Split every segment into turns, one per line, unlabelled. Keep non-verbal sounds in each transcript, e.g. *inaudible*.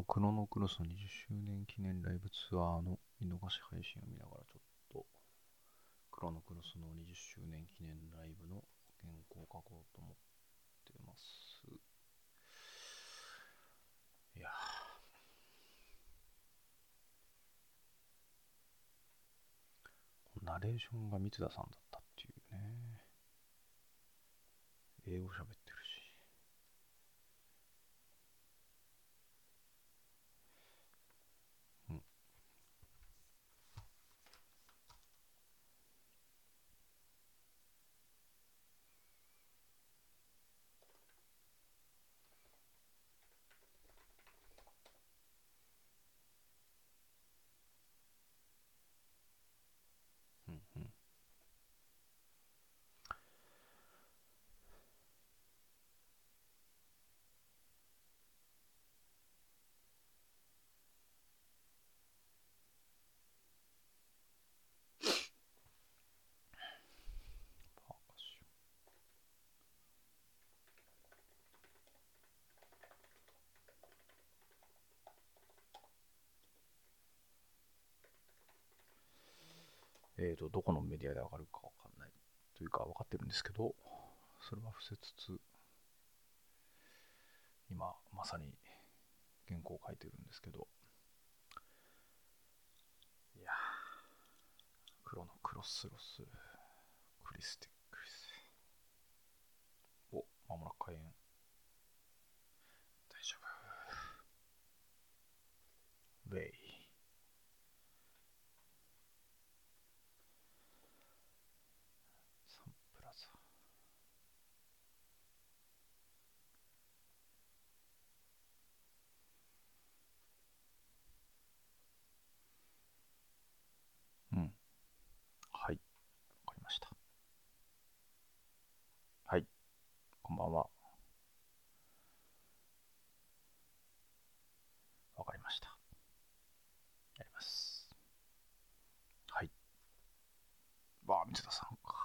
のクロノクロスの20周年記念ライブツアーの見逃し配信を見ながらちょっとクロノクロスの20周年記念ライブの原稿を書こうと思ってます。いやナレーションが三田さんだったっていうね。英語喋ってえーと、どこのメディアで上がるかわかんないというか分かってるんですけど、それは伏せつつ、今まさに原稿を書いてるんですけど、いや、黒のクロスロス、クリスティックス。お、まもなく開演。大丈夫。ウェイ。サンプラザ。うん。はい。わかりました。はい。こんばんは。わかりました。やります。はい。わあ、三田さんか。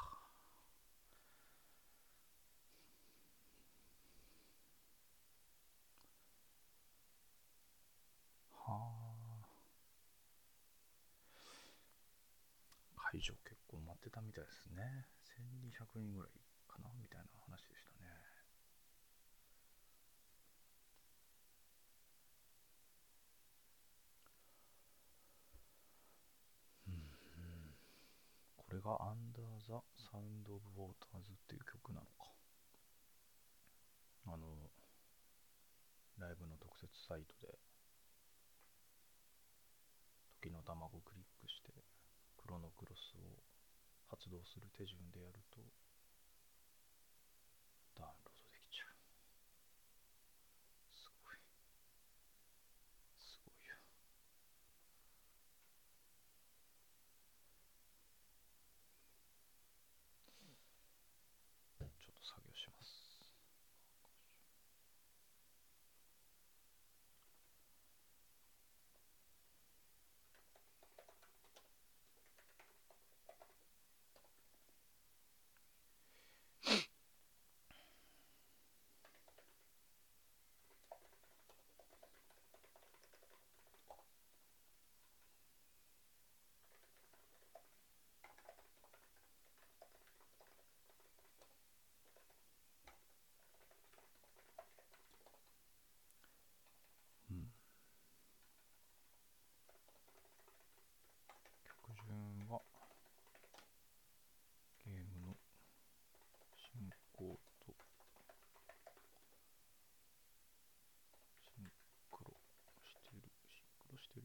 はあ。会場結構待ってたみたいですね。1200人ぐらいかなみたいな話でしたね。うんこれが Under the Sound of Waters っていう曲なのか。あの、ライブの特設サイトで、時の卵をクリックして、クロノクロスを発動する手順でやると、ダウンロードできちゃう。すごい。すごいよ。ちょっと作業します。うん曲順はゲームの進行とシンクロしてるシンクロしてる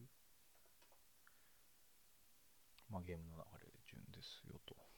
まあゲームの流れで順ですよと。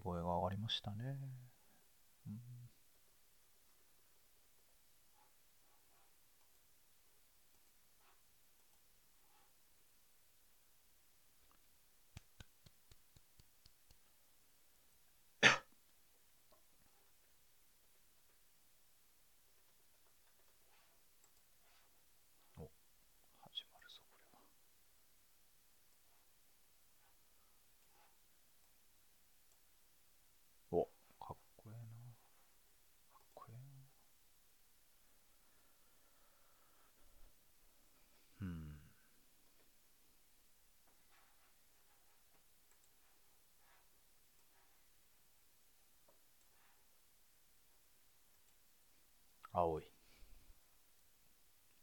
声が上がりましたね。うんお始まるぞこれは。おかっこええな。かっこええな。うん。青い。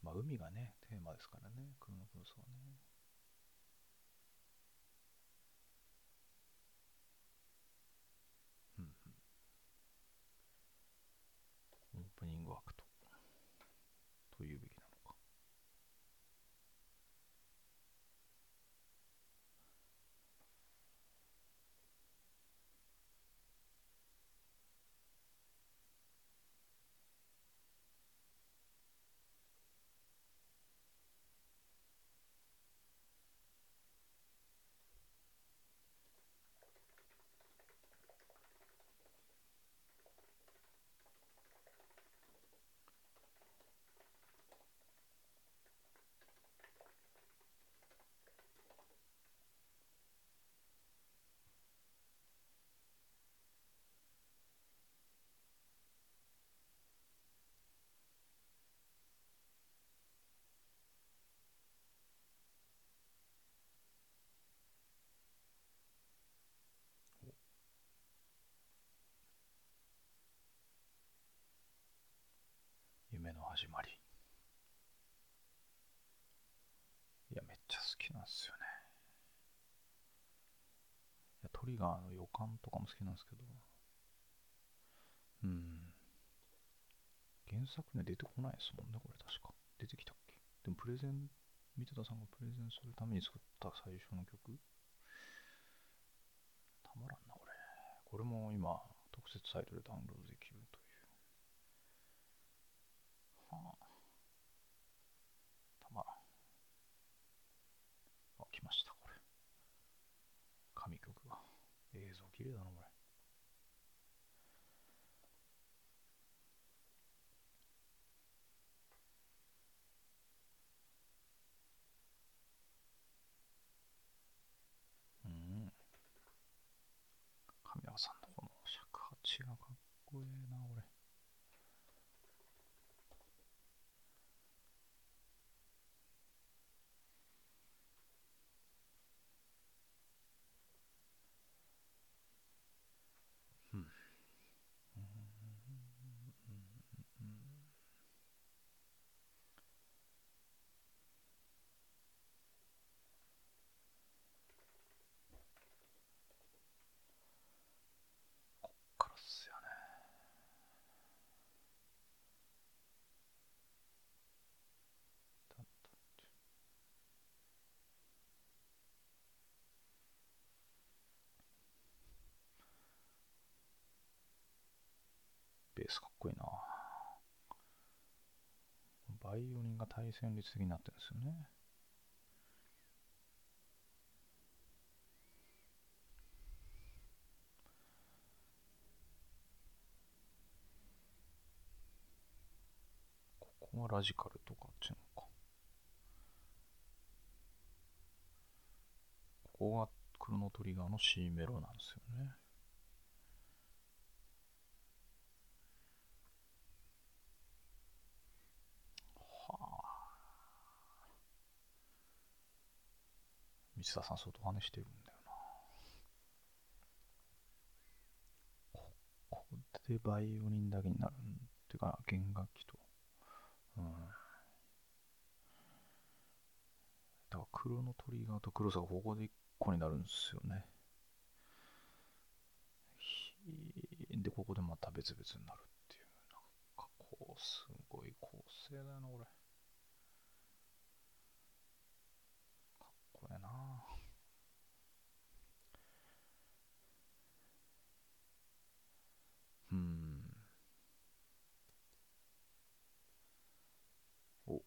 まあ、海がね、テーマですからね、クロノクロスはね。うんうんオープニングアクトというべきなのか。夢の始まり。いや、めっちゃ好きなんですよね。いやトリガーの予感とかも好きなんですけど。うん。原作ね、出てこないですもんね、これ確か。出てきたっけ？でもプレゼン、三田さんがプレゼンするために作った最初の曲たまらんな、これ。これも今、特設サイトでダウンロードできるたまらん。あ、来ました、これ。神曲が。映像綺麗だな、これ。うん。神谷さんのこの尺八がかっこええな、俺。うん。こっからっすよね。だったってベースかっこいいな。バイオリンが対旋律的になってるんですよね。ここがラジカルとかっていうのか。ここがクロノトリガーの C メロなんですよね。三田さん相当真似してるんだよな。ここでバイオリンだけになるっていうか、弦楽器と。うん。だから黒のトリガーとクロスがここで一個になるんですよね。で、ここでまた別々になるっていう。なんかこう、すごい構成だよな、これ。これな。うん。お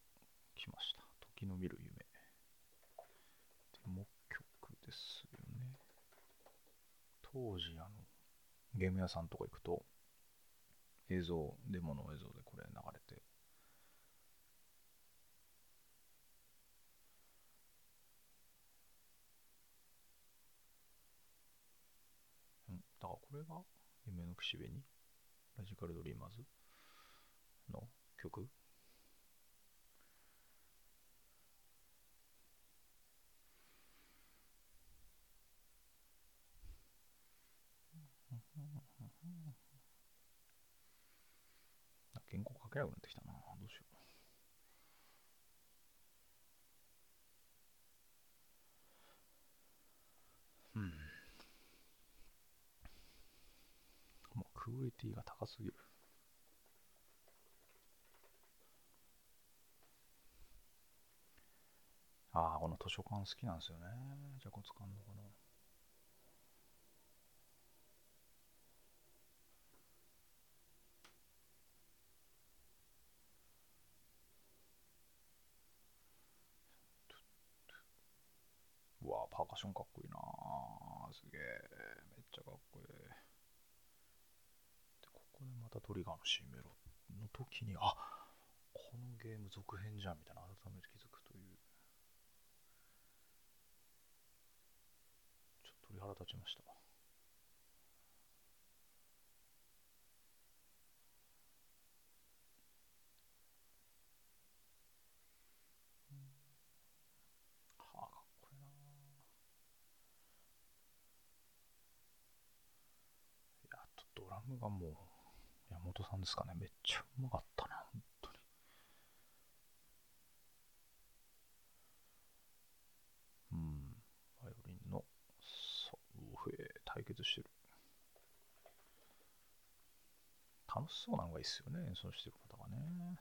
来ました。時の見る夢。でも曲ですよね。当時あのゲーム屋さんとか行くと映像デモの映像でこれが夢の岸辺に？ラジカルドリーマーズ？の曲？原稿書けなくなってきた。どうしよう。うん。もうクオリティが高すぎる。ああ、この図書館好きなんですよね。じゃこつかんのこの。うわパーカッションかっこいいなすげえ。めっちゃかっこいい。またトリガーの C メロの時に、あこのゲーム続編じゃんみたいな改めて気づくという。ちょっと鳥肌立ちました。はあ、かっこいいな。いや、とドラムがもう、本さんですかね。めっちゃうまかったな、本当に。うん、バイオリンの対決してる。楽しそうなのがいいっすよね、演奏してる方がね。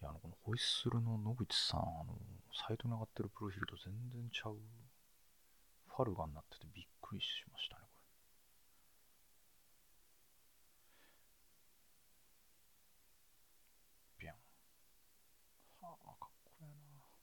いや、あの、このホイッスルの野口さん、あの、サイトに上がってるプロフィールと全然ちゃう、ファルガになっててびっくりしましたね、これ。ビャン。はあ、かっこいいな。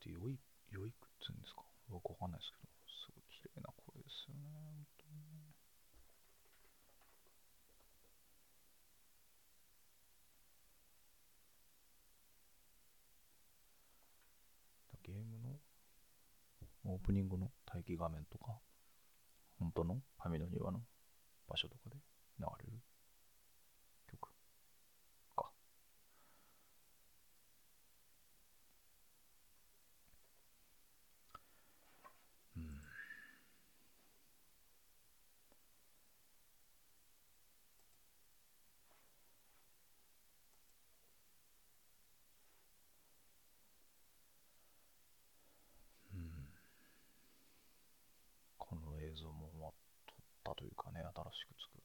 って良い、良いくっつうんですか？よくわかんないですけど、すごい綺麗な声ですよね、本当にね。ゲームのオープニングの待機画面とか、本当の神の庭の場所とかで流れる映像も撮ったというかね、新しく作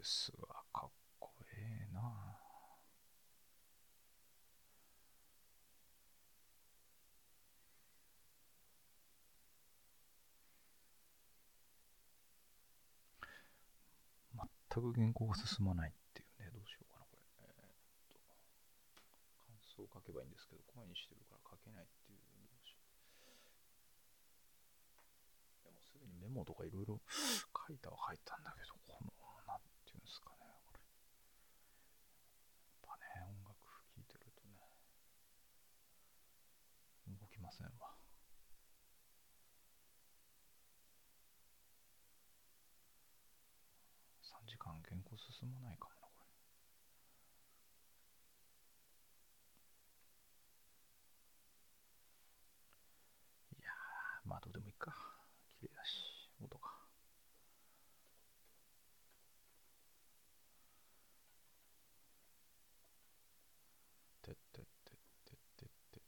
ースはかっこええな全く原稿が進まないっていうね、どうしようかな、これ。えー、っと、感想を書けばいいんですけど、声にしてるから書けないっていう、どうしよう。でもすでにメモとかいろいろ書いたは書いたんだけど、この、なんていうんですかね、これ。やっぱね、音楽聴いてるとね、動きませんわ。3時間原稿進まないかもな、これ。いやー、まあどうでもいいか。綺麗だし、音が。てってってってってって。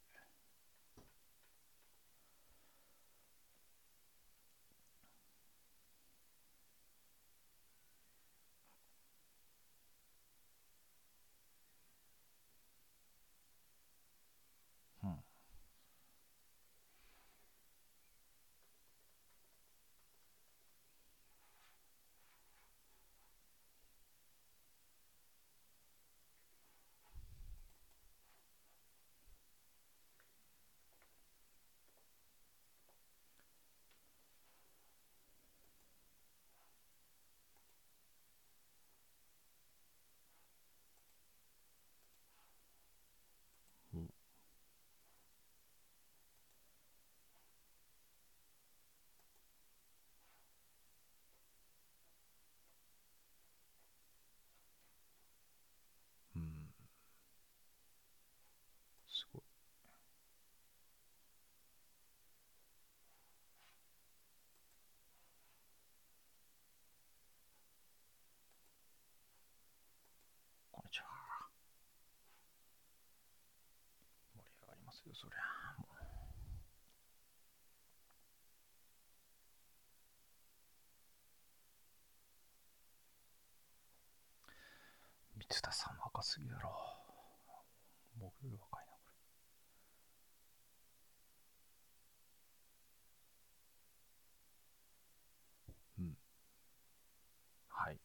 うん。うんうん。すごい。こんにちは。盛り上がりますよ、そりゃ。もう三田さん若すぎだろ。僕より若いな、これ。うん。はい。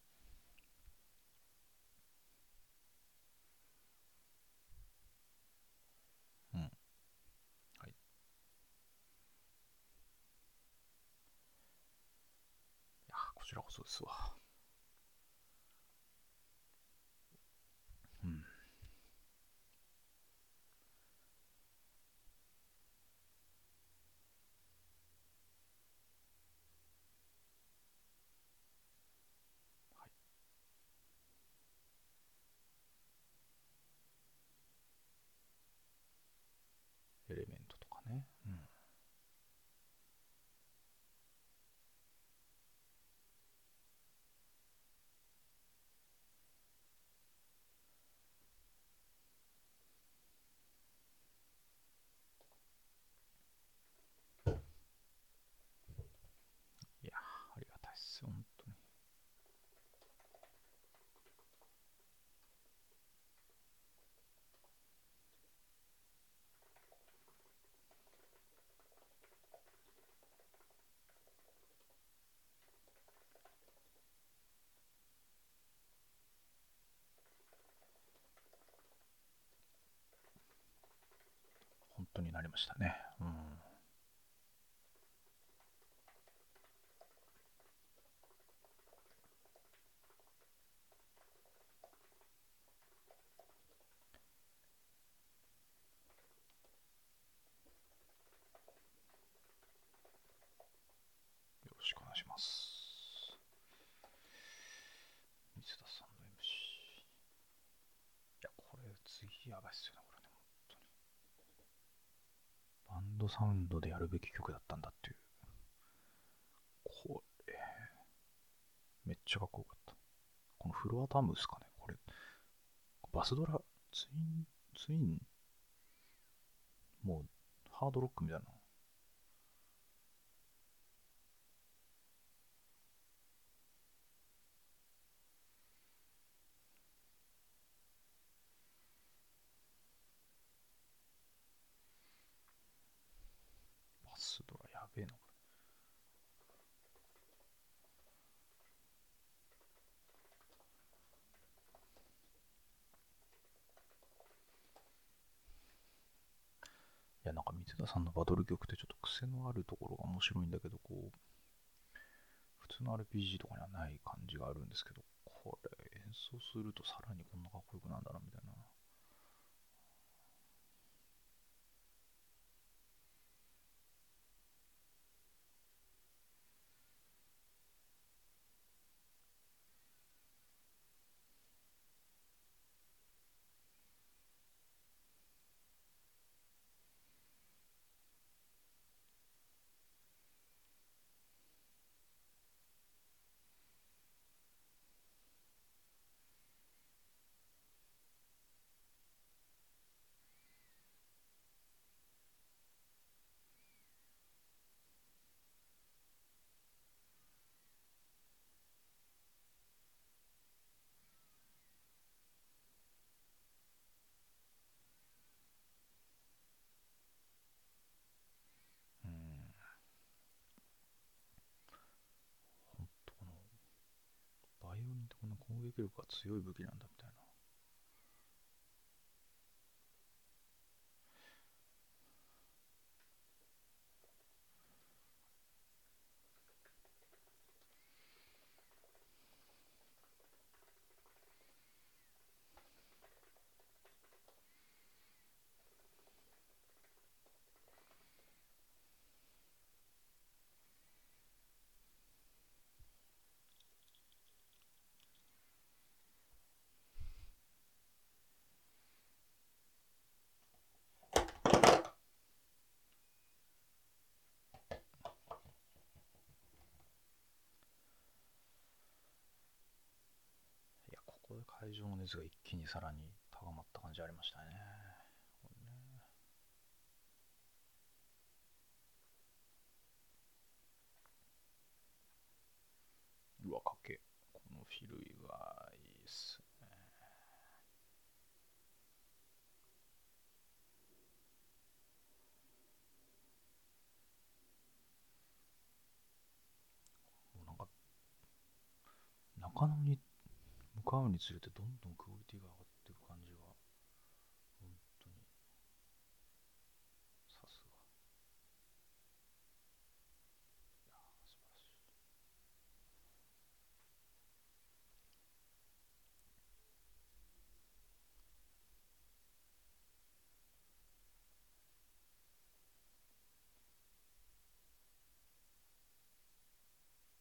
うん。はい。いや、こちらこそですわ。うん。はい。エレメントとかね。うん。いやー、ありがたいっすよ、本当に。になりましたね。うん。よろしくお願いします。水田さんの MC。いや、これ次やばいっすよね、これね、本当に。バドサウンドでやるべき曲だったんだっていう。これ、めっちゃかっこよかった。このフロアタムですかね、これ。バスドラ、ツイン、ツイン、もう、ハードロックみたいな。さんのバトル曲ってちょっと癖のあるところが面白いんだけど、こう、普通の RPG とかにはない感じがあるんですけど、これ演奏するとさらにこんなかっこよくなんだな、みたいな。こ攻撃力が強い武器なんだみたいな。ここで会場の熱が一気にさらに高まった感じありましたね。うわ、かけ。このフィルイはいいっすね。もうなんか、中野に向かうにつれてどんどんクオリティが上がっていく感じが本当にさすがいや素晴らしい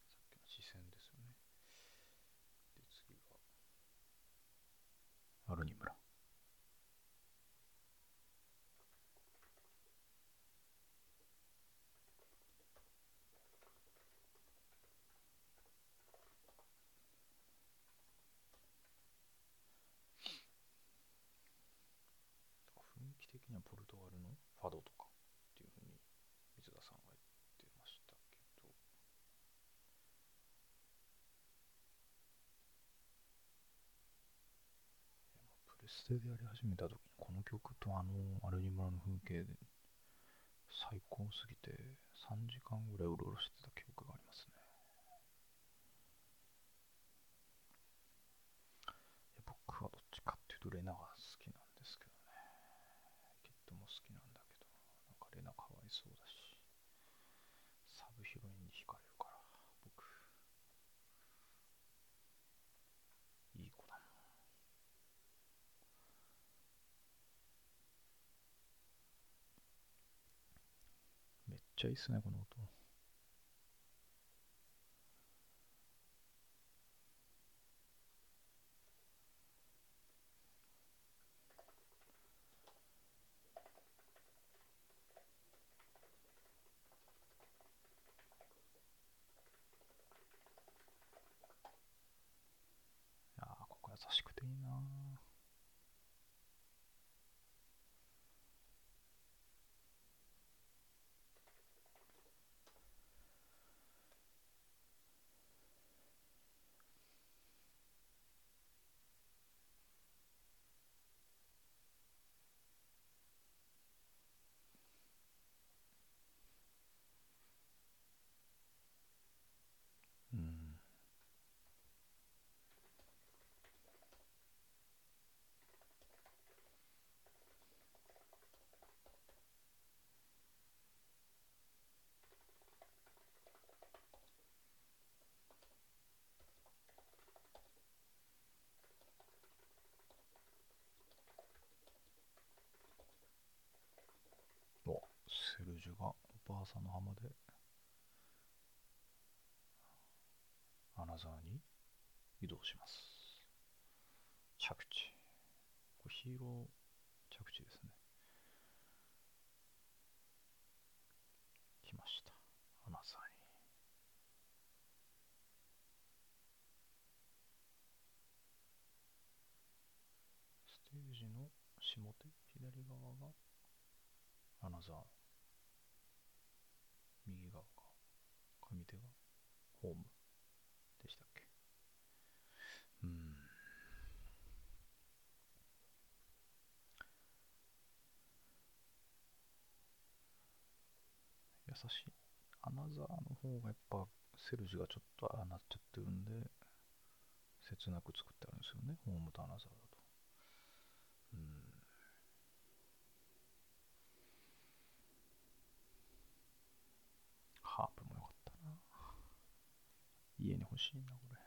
さっきの視線ですよねで次がアルニ村雰囲気的にはポルトガルのファドとかっていうふうに水田さんが言ってましたけどプレステでやり始めた時にこの曲とあのアルニ村の風景で最高すぎて3時間ぐらいうろうろしてた記憶がありますね。僕はどっちかっていうとレナが好きなんですけどねキッドも好きなんだけどなんかレナかわいそうだしサブヒロインに惹かれるから僕いい子だもんめっちゃいいっすねこの音いやーここ優しくていいなーセルジュがおばあさんの浜で。アナザーに移動します。着地。これヒーロー着地ですね。来ました。アナザーに。ステージの下手左側がアナザー右側が上手がホームでしたっけ？うん。優しいアナザーの方がやっぱセルジュがちょっとああなっちゃってるんで切なく作ってあるんですよねホームとアナザーだと。うん。ハープもよかったな家に欲しいなこれ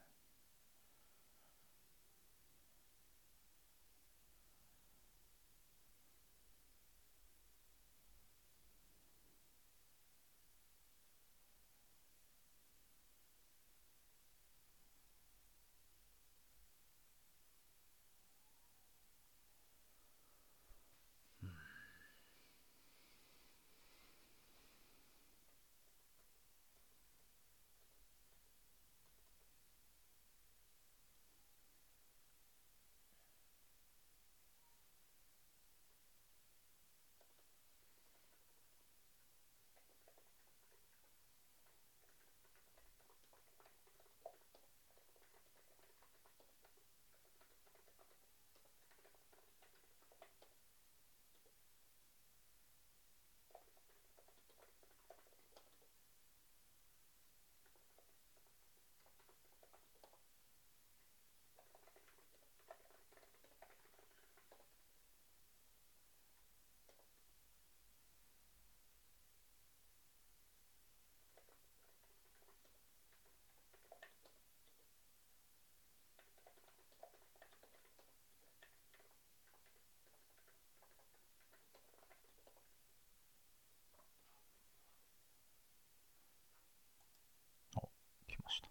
お来ました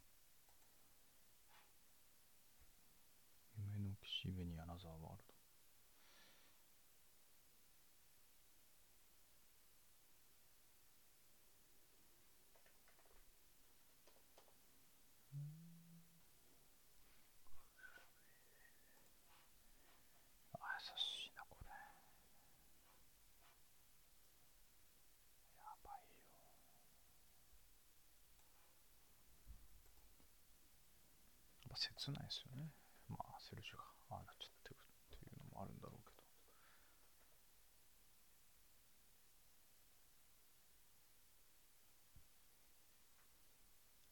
夢の岸辺にアザーワールド。切ないですよね。まあセルジュがああなっちゃってるっていうのもあるんだろうけど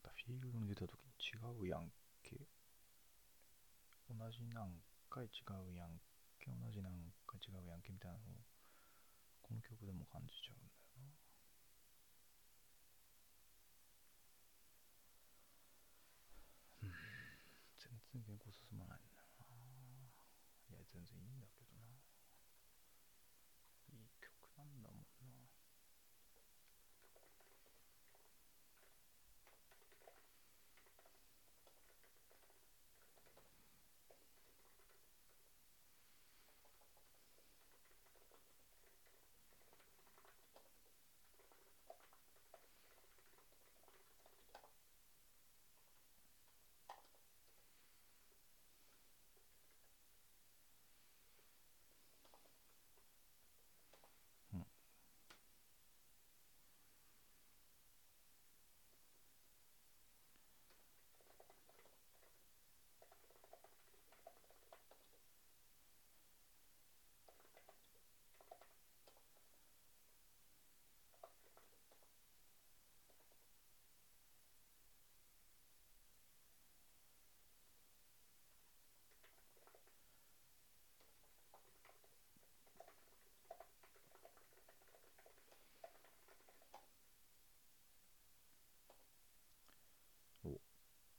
だフィールドに出た時に違うやんけ。同じ何回違うやんけ。同じ何回違うやんけみたいなのをこの曲でも感じちゃう。んだよなうん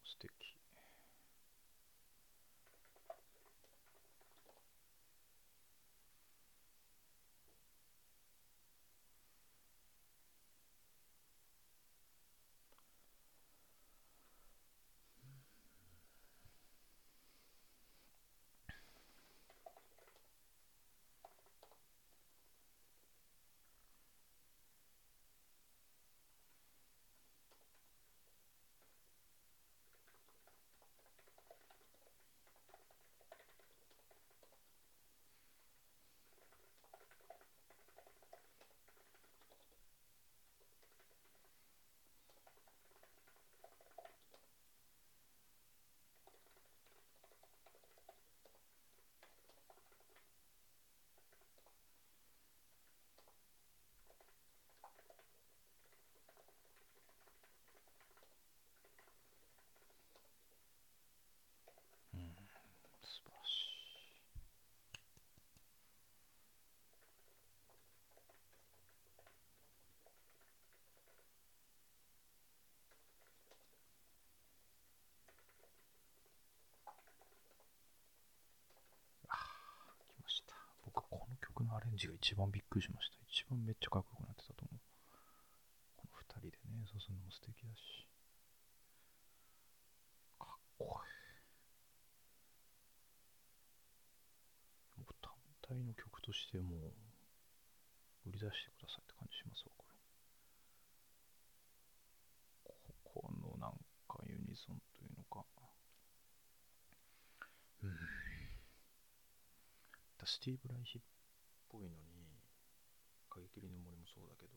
stick. ンジが一番びっくりしました。一番めっちゃかっこよくなってたと思う。この二人でね、演奏するのも素敵だし。かっこいい。もう単体の曲としてもう売り出してくださいって感じしますわ、これ。ここのなんかユニゾンというのか。うん。スティーブ・ライヒっぽいのに、過激りの森もそうだけど、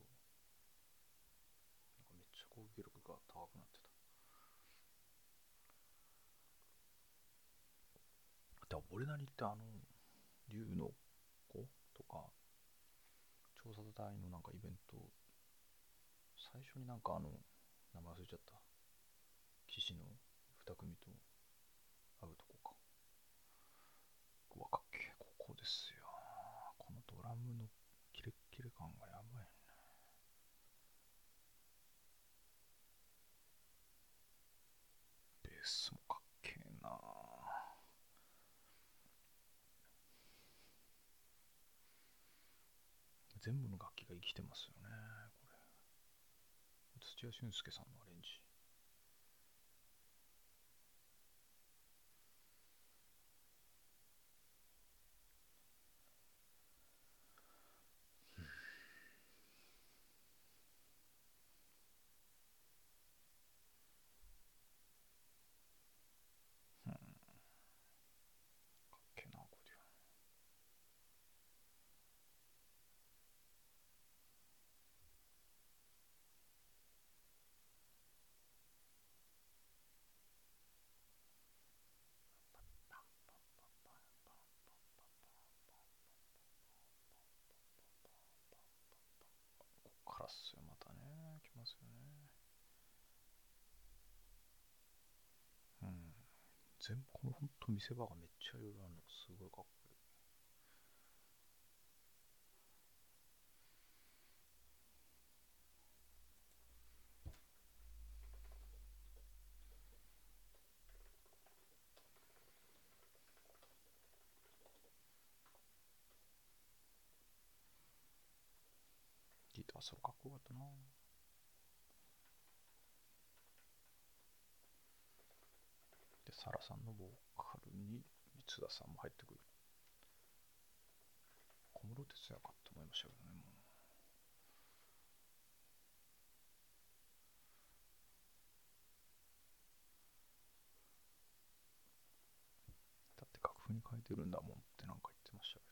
なんかめっちゃ攻撃力が高くなってた。あと、俺なりってあの、竜の子とか、調査隊のなんかイベント、最初になんかあの、名前忘れちゃった。騎士の2組と会うとこか。うわ、かっけえ、ここですよ。このドラムのキレッキレ感がやばいね。ベースもかっけえな全部の楽器が生きてますよね、これ。土屋俊介さんのアレンジ。っすよ、またね。来ますよね。うん。全部、このほんと見せ場がめっちゃいろいろあるのすごいかっこいい。ギターソロかっこよかったなサラさんのボーカルに三田さんも入ってくる。小室哲哉かと思いましたけどねもう。だって楽譜に書いてるんだもんってなんか言ってましたけど。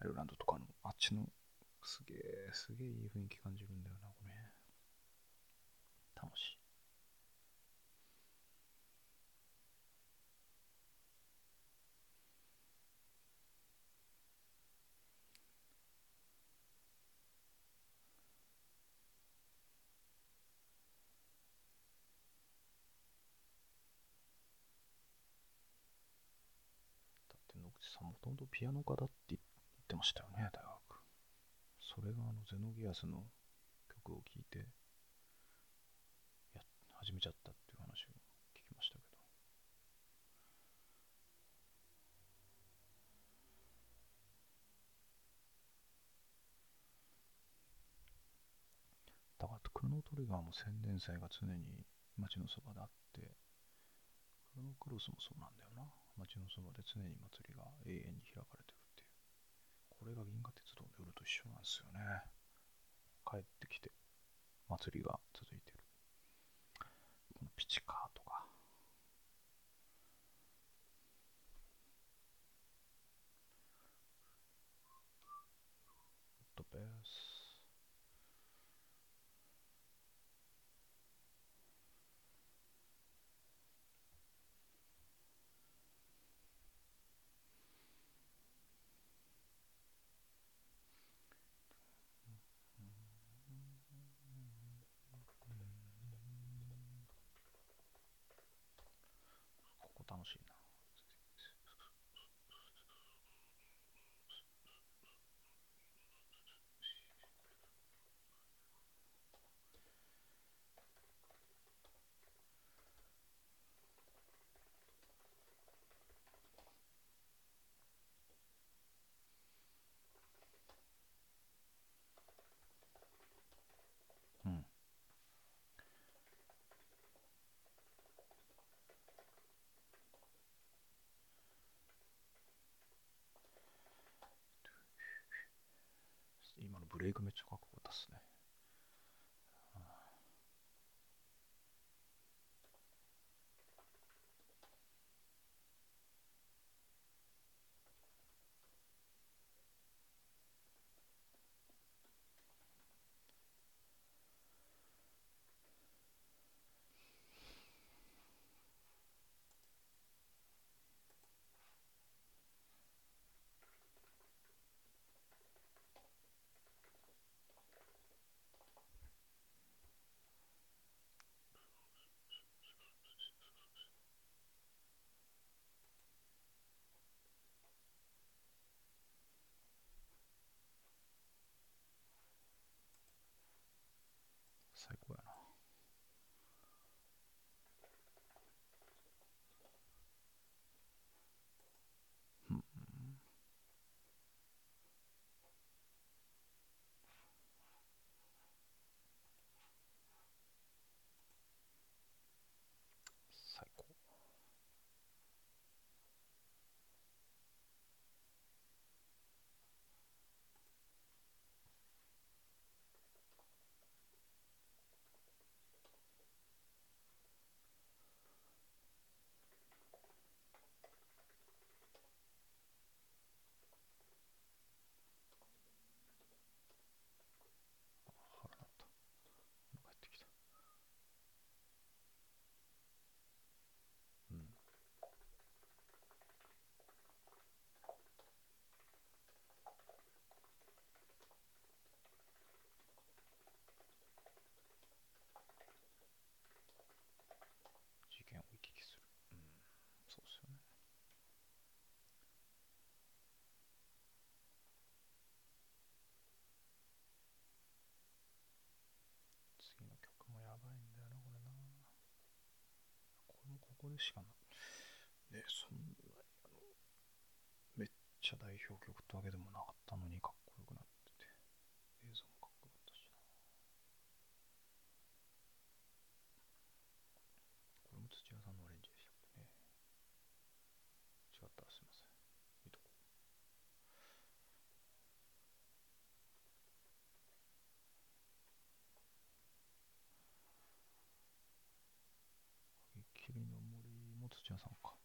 アイルランドとかのあっちのすげえすげえいい雰囲気感じるんだよなこれ楽しい。だって野口さんもともとピアノ家だって言ってましたよね大学。それがあのゼノギアスの曲を聴いてや始めちゃったっていう話を聞きましたけど。だからクロノトリガーも宣伝祭が常に街のそばであってクロノクロスもそうなんだよな。街のそばで常に祭りが永遠に開かれてる。これが銀河鉄道の夜と一緒なんですよね。帰ってきて祭りが続いてる。このピチカートかウッドベースここ楽今のブレイクめっちゃかっこよかったっすね。最高やな。うん最高。腹なった。お腹減ってきた。うん。事件を行き来する。うん。そうっすよね。次の曲もやばいんだよな、これな。これもこれしかな。ね、そんなにあの、めっちゃ代表曲ってわけでもなかったのにかっこよくなってて、映像もかっこよかったしな。これも土屋さんのアレンジでしたっけね。違ったらすいません。見とこう。土屋さんか。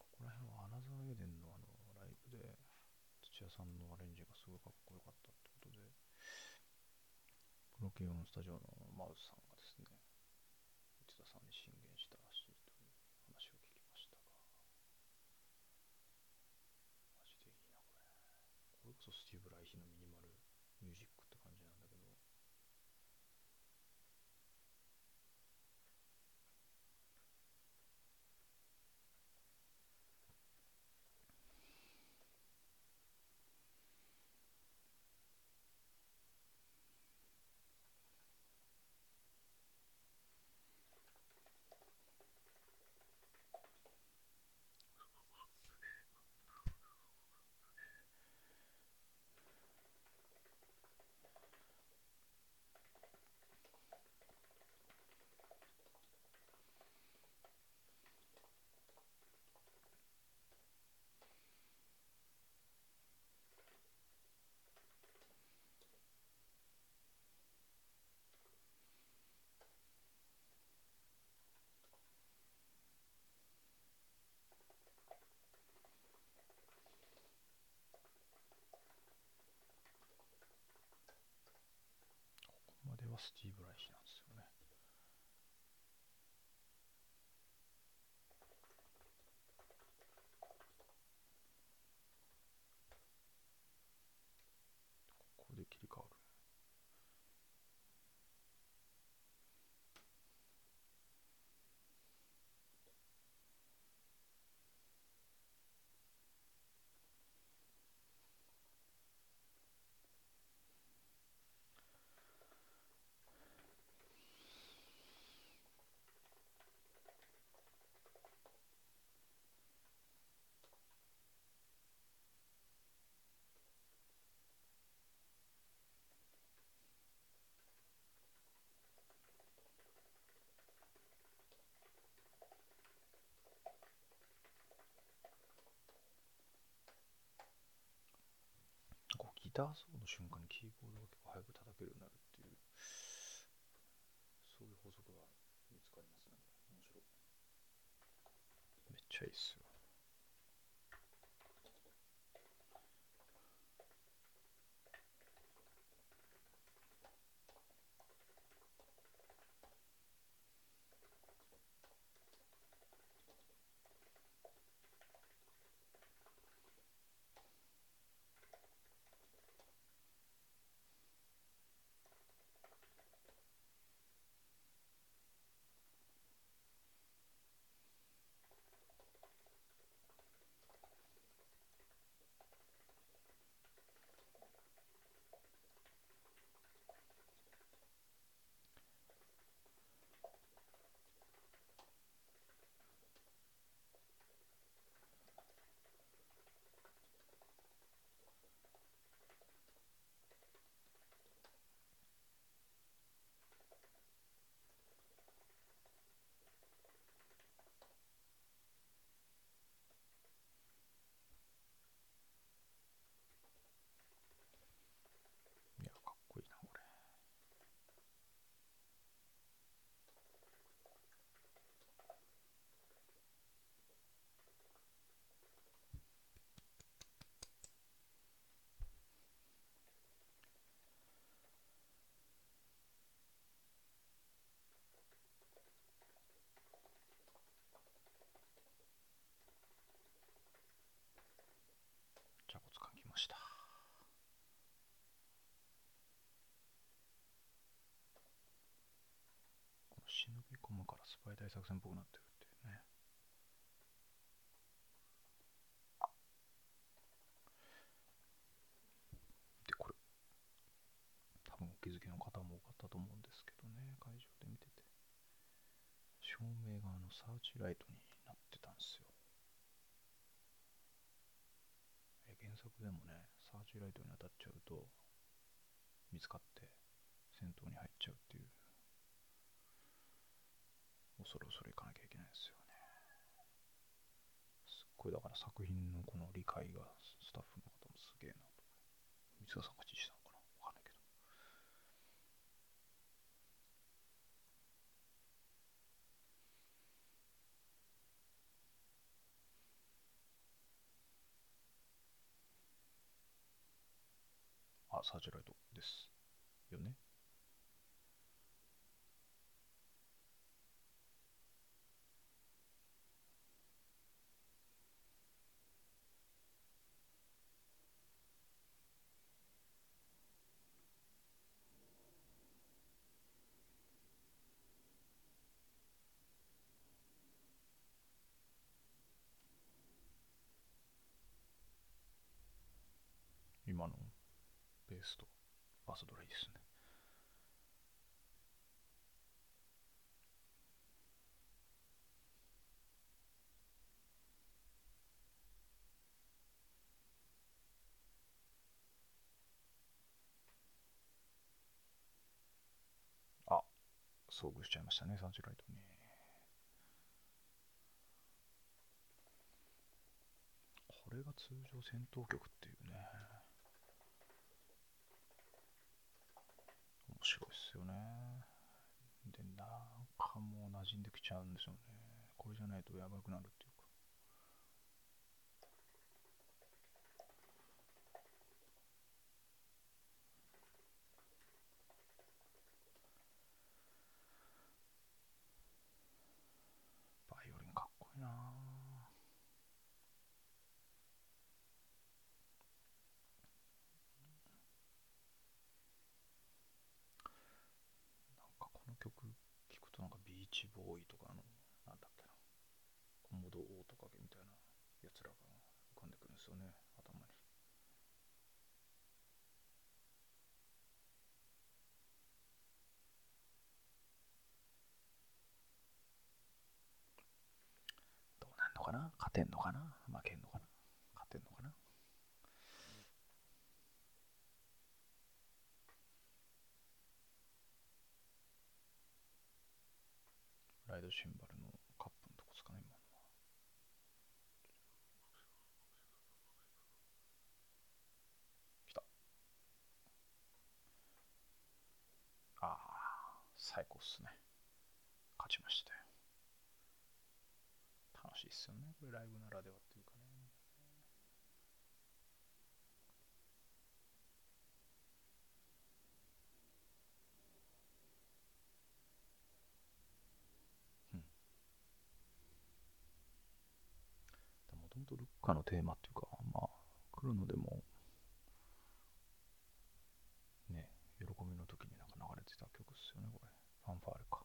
ここら辺はアナザーエデンのあのライブで土屋さんのアレンジがすごいかっこよかったってことで、プロケオンスタジオのマウスさんがですね、内田さんに進言したらしいという話を聞きましたが、マジでいいな、これ。これこそスティーブ・ライヒのミニマルミュージックって感じなんだけど、ここまではスティーブ・ライヒなんですよね。ここで切り替わる。こうギターソロの瞬間にキーボードが結構早く叩けるようになるっていうそういう法則が見つかりますね。面白い。めっちゃいいっすよいやかっこいいなこれじゃこつかんきましたこの忍び込むからスパイ大作戦っぽくなってるっていうね。でこれ。多分お気づきの方も多かったと思うんですけどね会場で見てて。照明があのサーチライトになってたんですよ。え原作でもねサーチライトに当たっちゃうと見つかって戦闘に入っちゃうっていうそろそろ行かなきゃいけないですよね。すっごいだから作品のこの理解がスタッフの方もすげえなと。水川さんが知事したのかなわかんないけど。あ、サーチュライトです。よね。今のベースとバスドラいいですね。あ、遭遇しちゃいましたね、サンチュライトに。これが通常戦闘曲っていうね。白いっすよね。で、なんかもう馴染んできちゃうんですよね。これじゃないとやばくなるっていうか。バイオリンかっこいいな曲聴くとなんかビーチボーイとかの、なんだっけな、コモドオオトカゲみたいなやつらが浮かんですよね、頭に。どうなんのかな？勝てんのかな？負けんのかな？勝てんのかな？ライドシンバルのカップのとこですかね、今のは。来た。ああ、最高っすね。勝ちましたよ。楽しいっすよね、これライブならではっていうかね。もともとルッカのテーマっていうか、まあ、来るのでも、ね、喜びの時になんか流れてた曲っすよね、これ。ファンファーレか。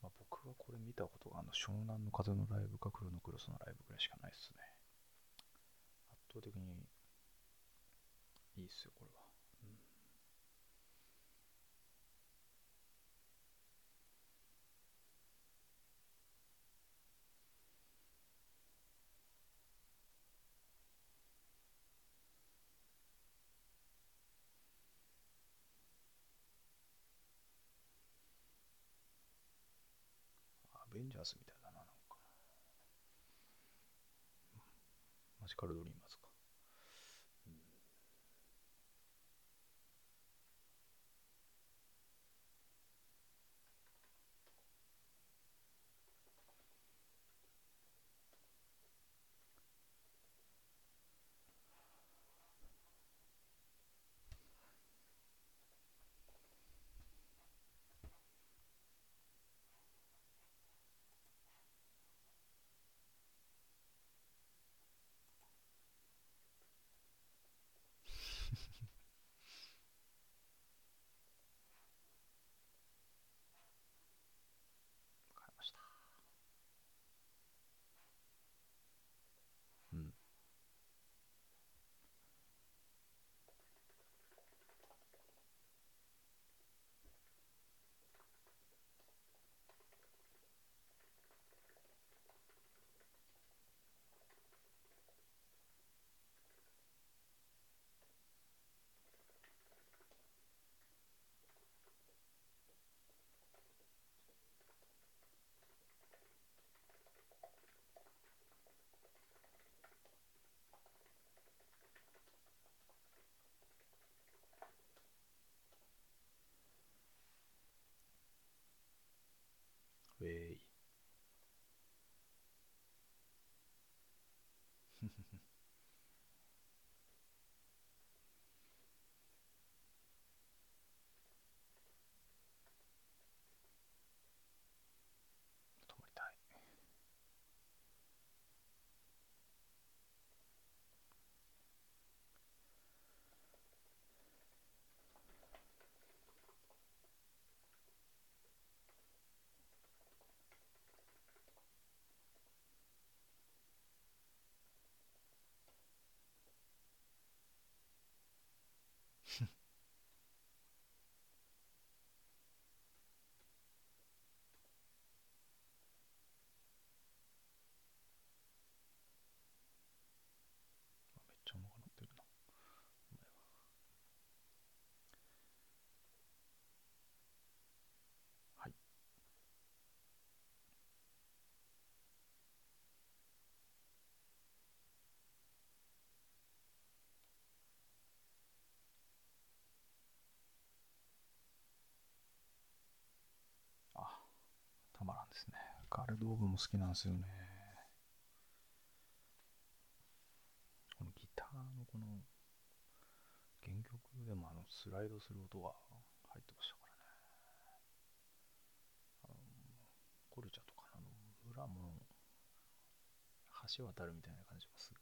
まあ、僕はこれ見たことがあの湘南の風のライブか黒のクロスのライブぐらいしかないっすね。圧倒的にいいっすよ、これは。ベンジャーズみたいだな、なんか。マジカルドリーマーズか。ですね。ガルドーブも好きなんですよね。このギターのこの原曲でもあのスライドする音が入ってましたからね。あのコルチャとかの裏も橋渡るみたいな感じもす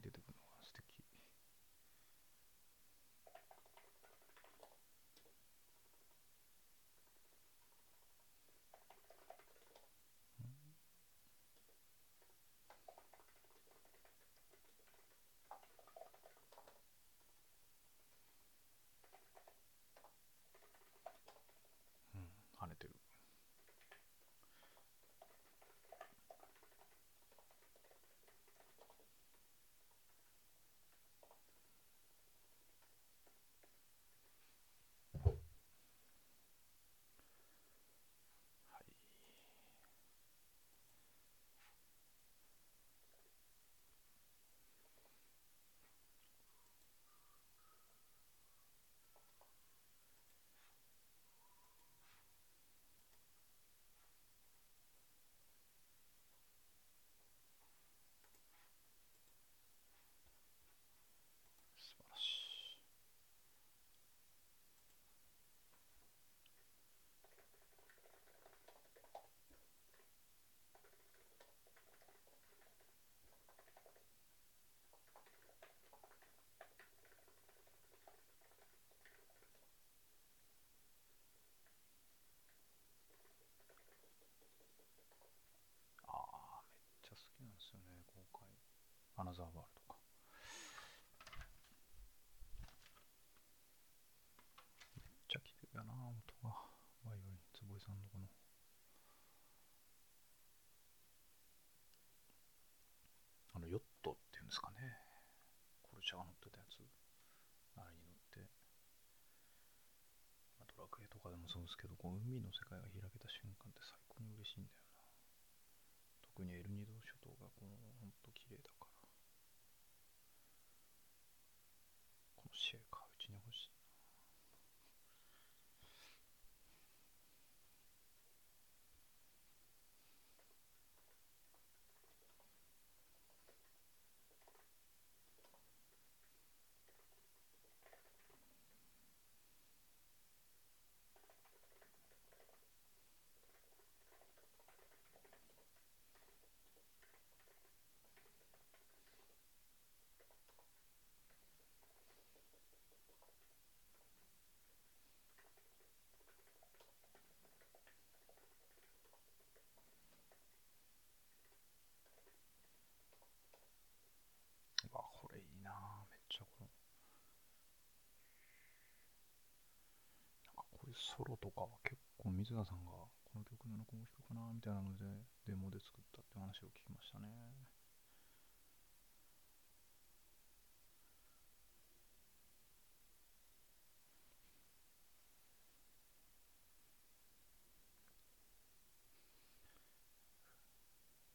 ですねこの前に出てくるのが素敵うん跳ねてるはい素晴らしいああめっちゃ好きなんですよね公開アナザーワールドか。めっちゃ綺麗やな音が。バイオリン坪井さんのこのあのヨットっていうんですかね。コルチャが乗ってたやつ。あれに乗って、まあ、ドラクエとかでもそうですけどこう海の世界が開けた瞬間って最高に嬉しいんだよな。特にエルニド諸島がこうソロとかは結構水田さんがこの曲なのか面白いかなみたいなのでデモで作ったって話を聞きましたね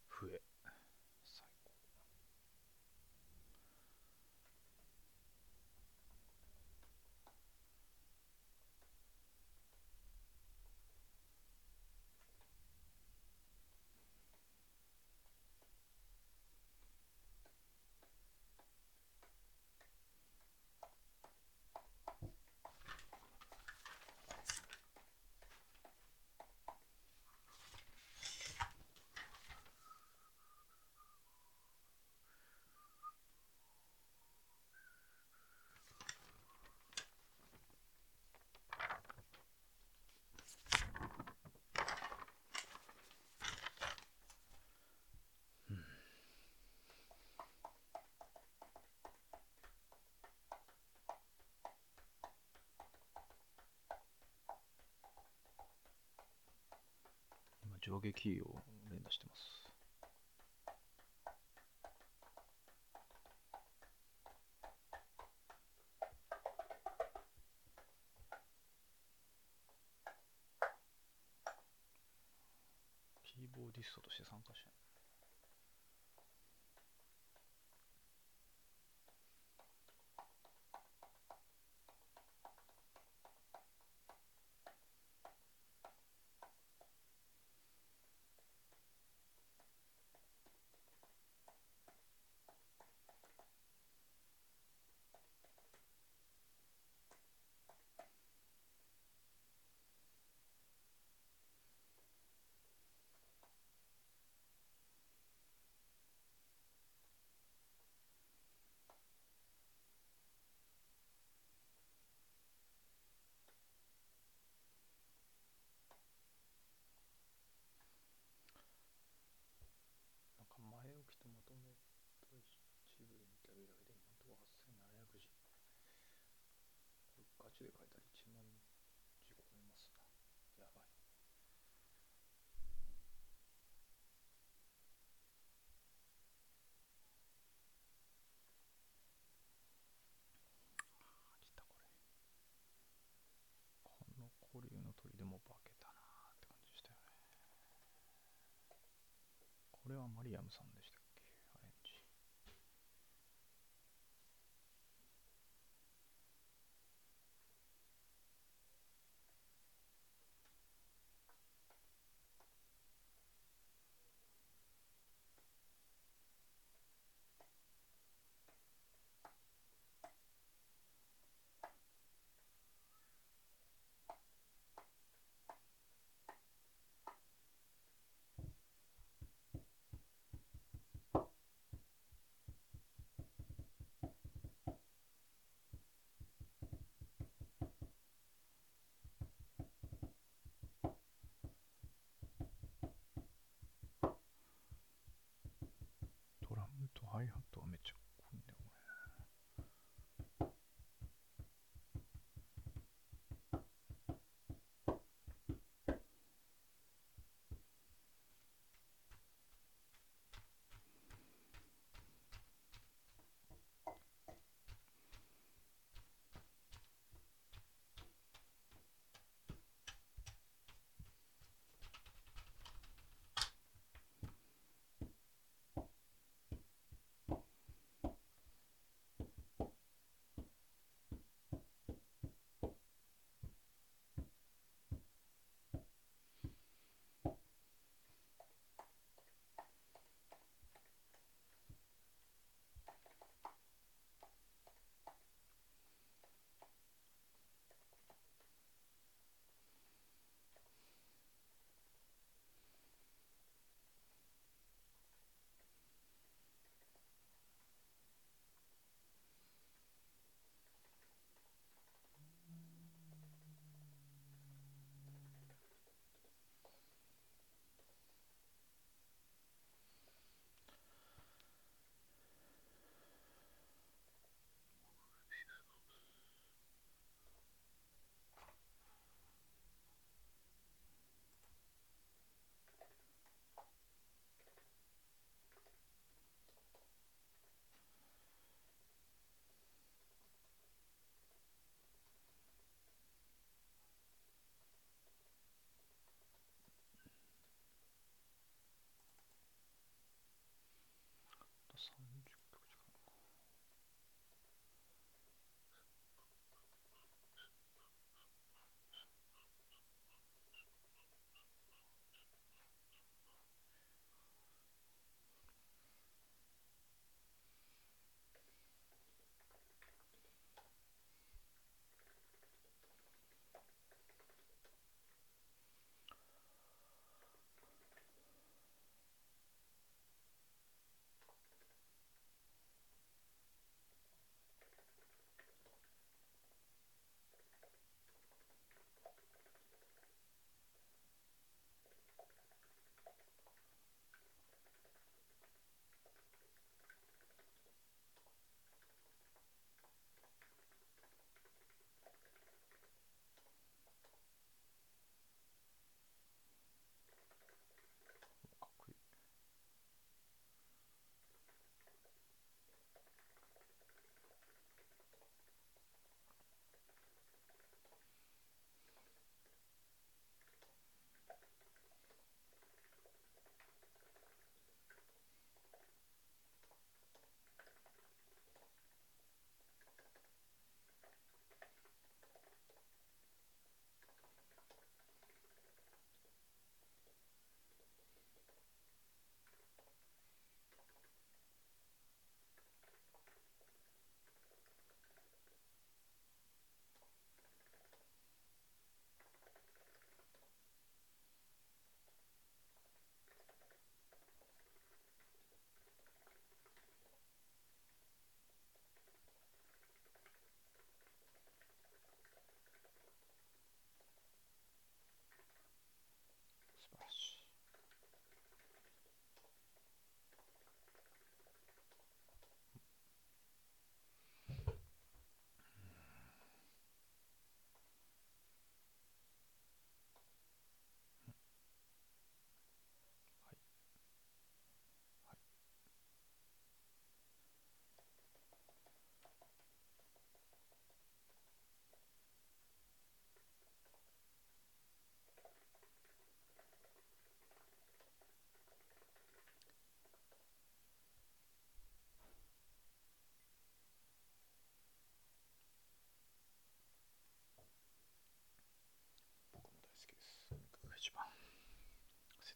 笛最高今上下キーを連打してますキーボーディストとして参加してないなんか前置きとまとめと一部で見たぐらいで今のところ8700字これガチで書いたら1万字超えますなやばいあー来たこれこの古竜の鳥でも化けたなーって感じでしたよねこれはマリアムさん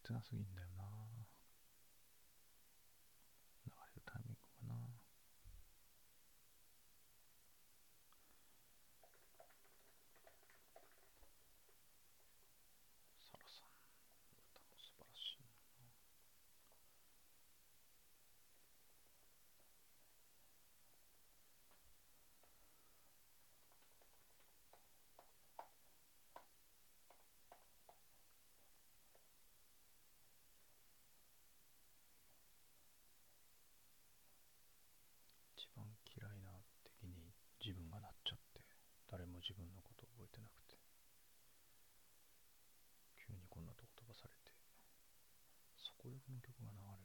少なすぎんだよの曲が流れ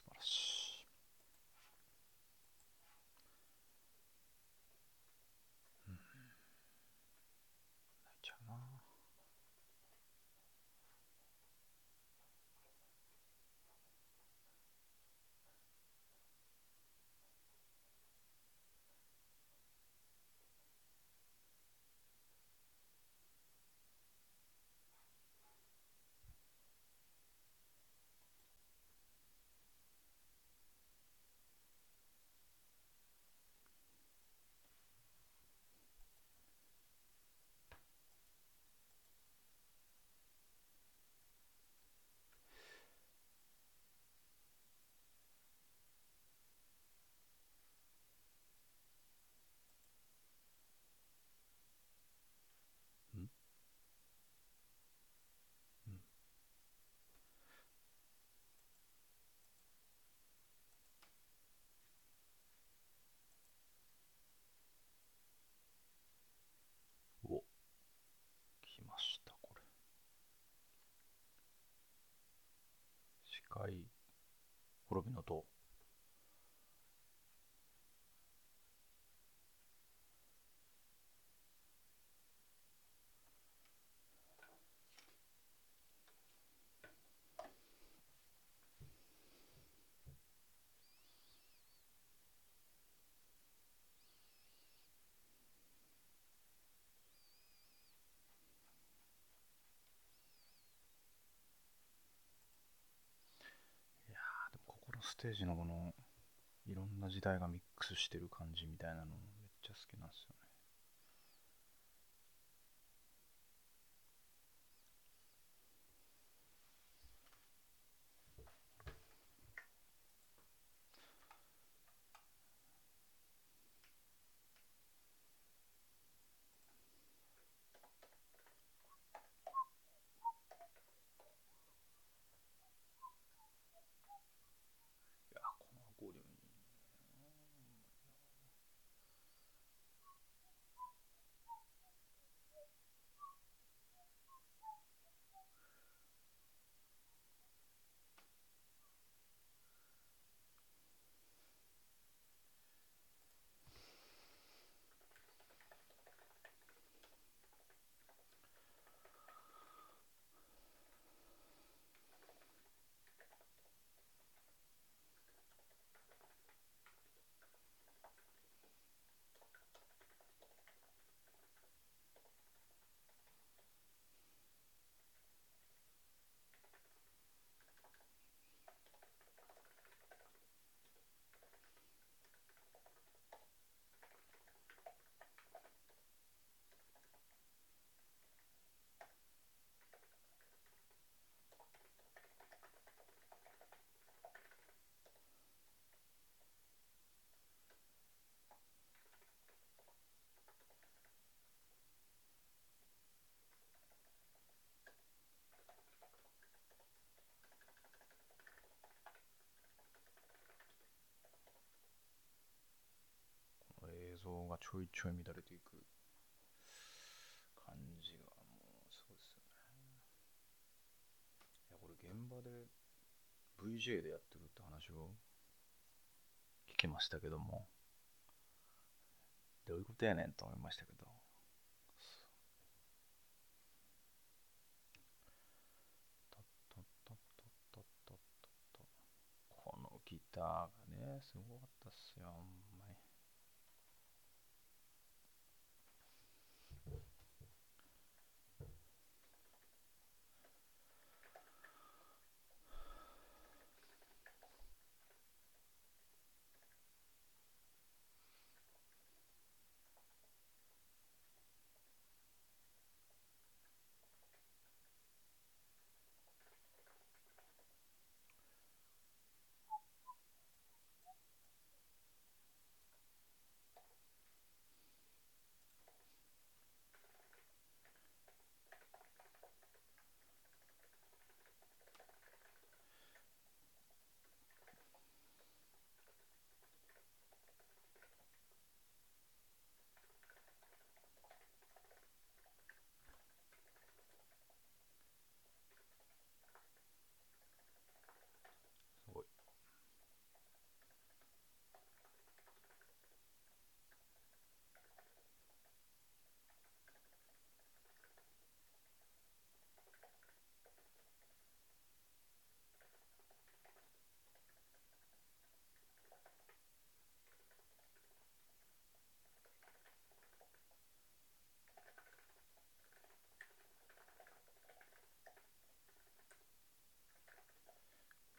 próximos. 回滅びの塔ステージのこのいろんな時代がミックスしてる感じみたいなのめっちゃ好きなんですよちょいちょい乱れていく。感じがもうすごいですよね。いやこれ現場で VJ でやってるって話を聞きましたけども。どういうことやねんと思いましたけど。このギターがねすごかったっすよほんまにすごい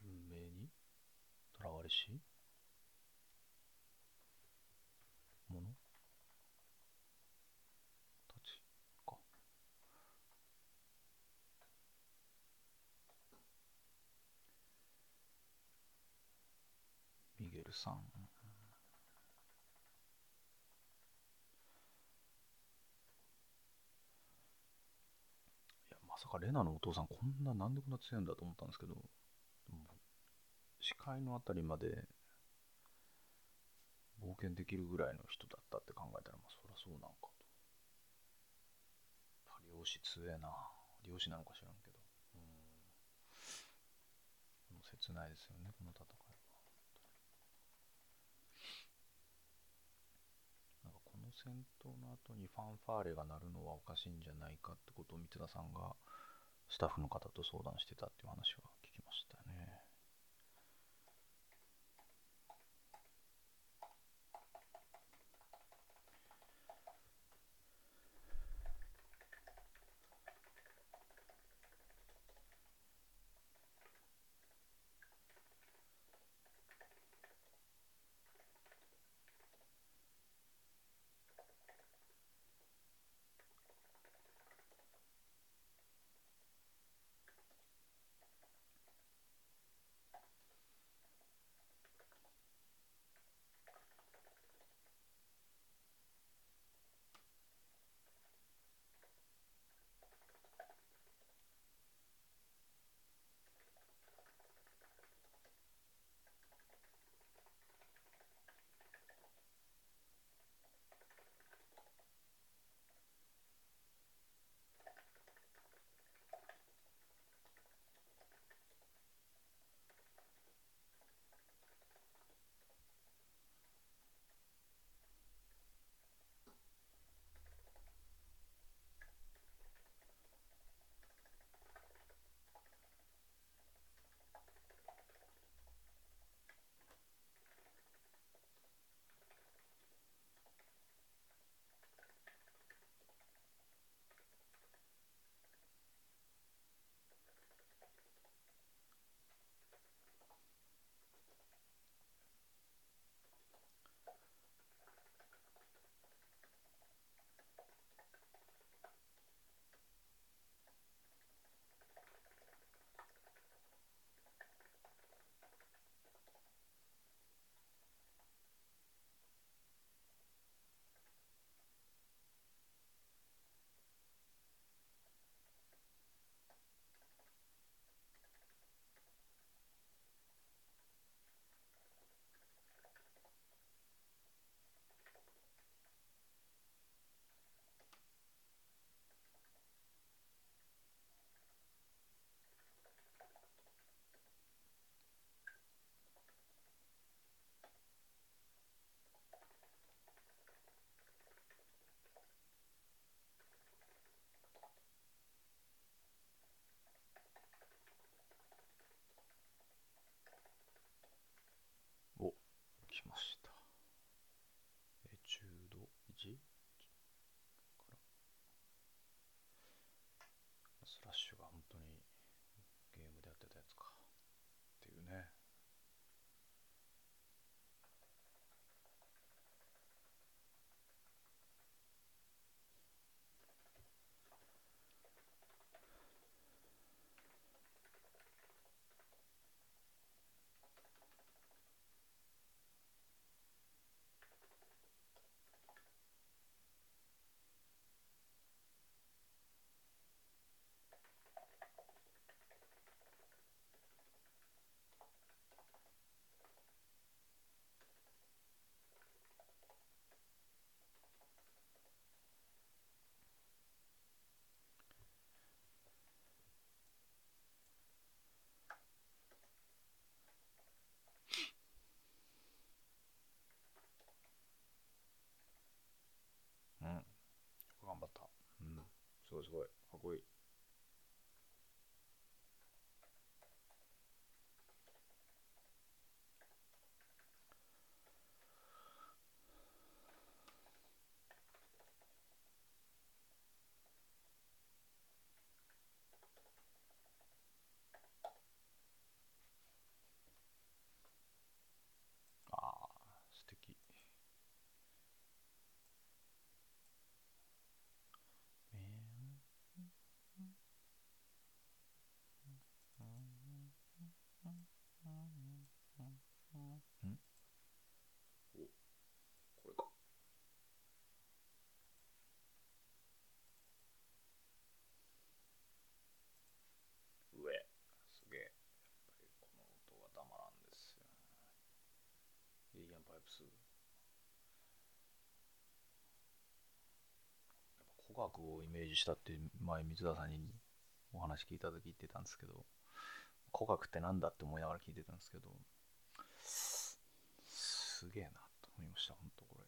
運命にし。ものたちか。ミゲルさん。いやまさかレナのお父さんこんななんでこんな強いんだと思ったんですけど。もう視界のあたりまで冒険できるぐらいの人だったって考えたらまあそりゃそうなんかと。やっぱ漁師強えな。漁師なのか知らんけど。うん。も説切ないですよねこの戦いは。なんかこの戦闘の後にファンファーレが鳴るのはおかしいんじゃないかってことを三田さんがスタッフの方と相談してたっていう話は聞きましたね。ごいすごい。かっこいいああ素敵んおこれか上すげえやっぱりこの音がたまらんですよいいやんパイプスやパークをイメージしたって前水田さんにお話聞いた時言ってたんですけど古学ってなんだって思いながら聞いてたんですけどすげえなと思いました本当これ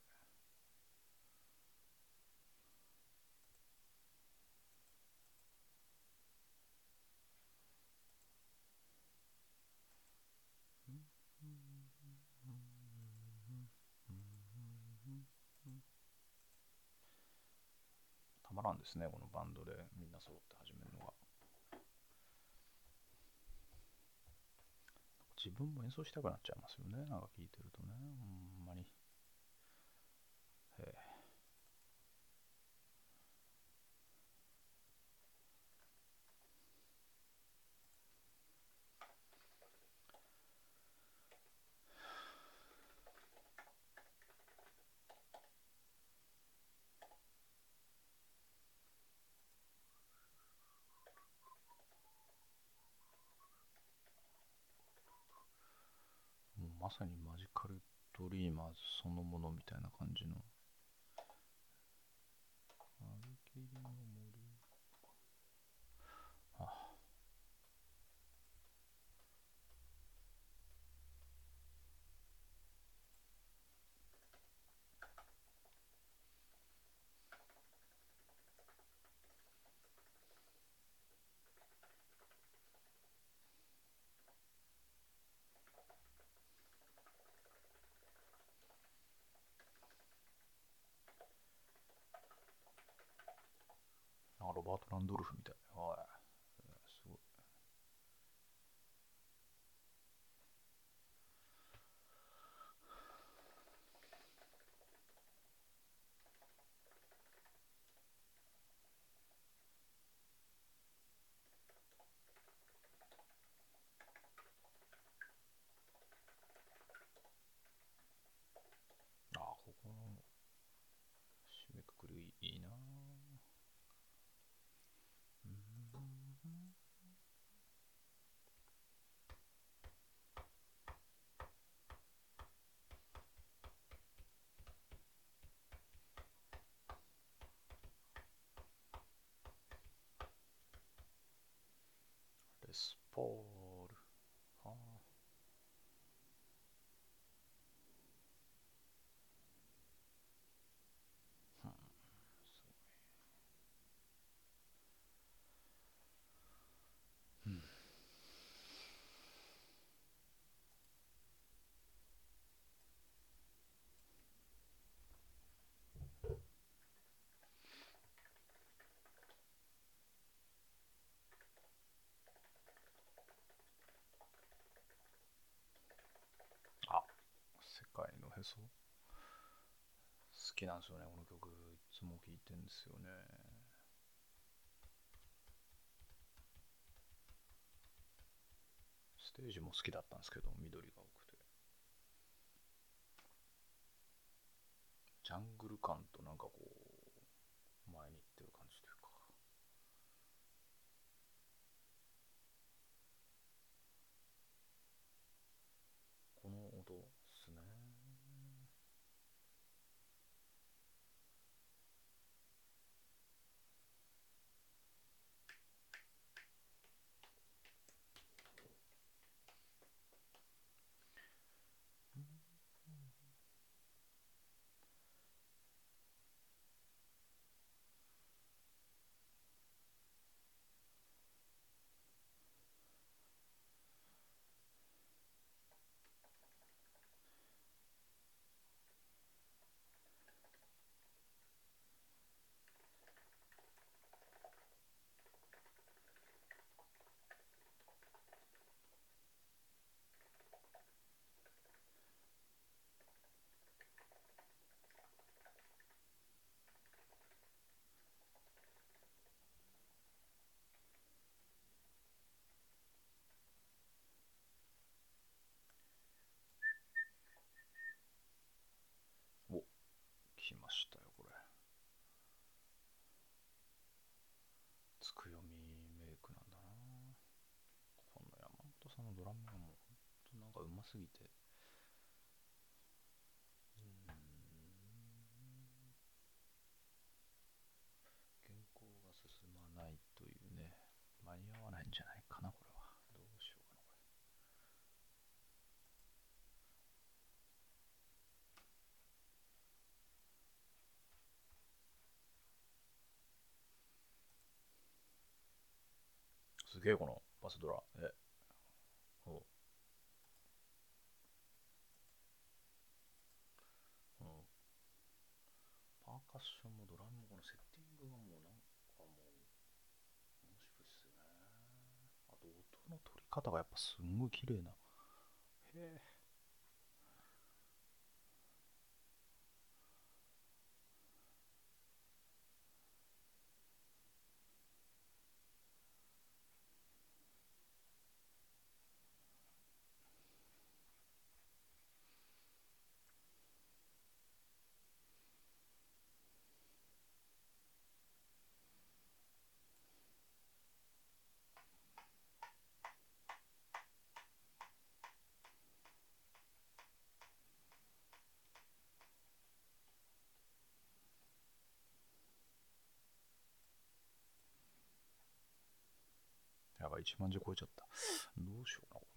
たまらんですねこのバンドでみんな揃って始めるのが。自分も演奏したくなっちゃいますよねなんか聞いてるとね。うん。まさにマジカルドリーマーズそのものみたいな感じの。歩きの。バート・ランドルフみたいおいすごいあここの締めくくりいいなレスポールああうんすごいうんあ世界のへそ好きなんですよねこの曲いつも聴いてんですよね。ステージも好きだったんですけど緑が多くて。ジャングル感となんかこう前に行ってる感じというかこの音っすねお来ましたよこれつくよみメイクなんだな。この山本さんのドラムがもうほんとなんかうますぎてうーん原稿が進まないというね間に合わないんじゃないかなこれはどうしようかげえこのバスドラ。え、おう。このパーカッションもドラムもこのセッティングがもうなんかもう面白いっすよね。あと音の取り方がやっぱすんごい綺麗な。へえ。1万字超えちゃった。どうしような、こ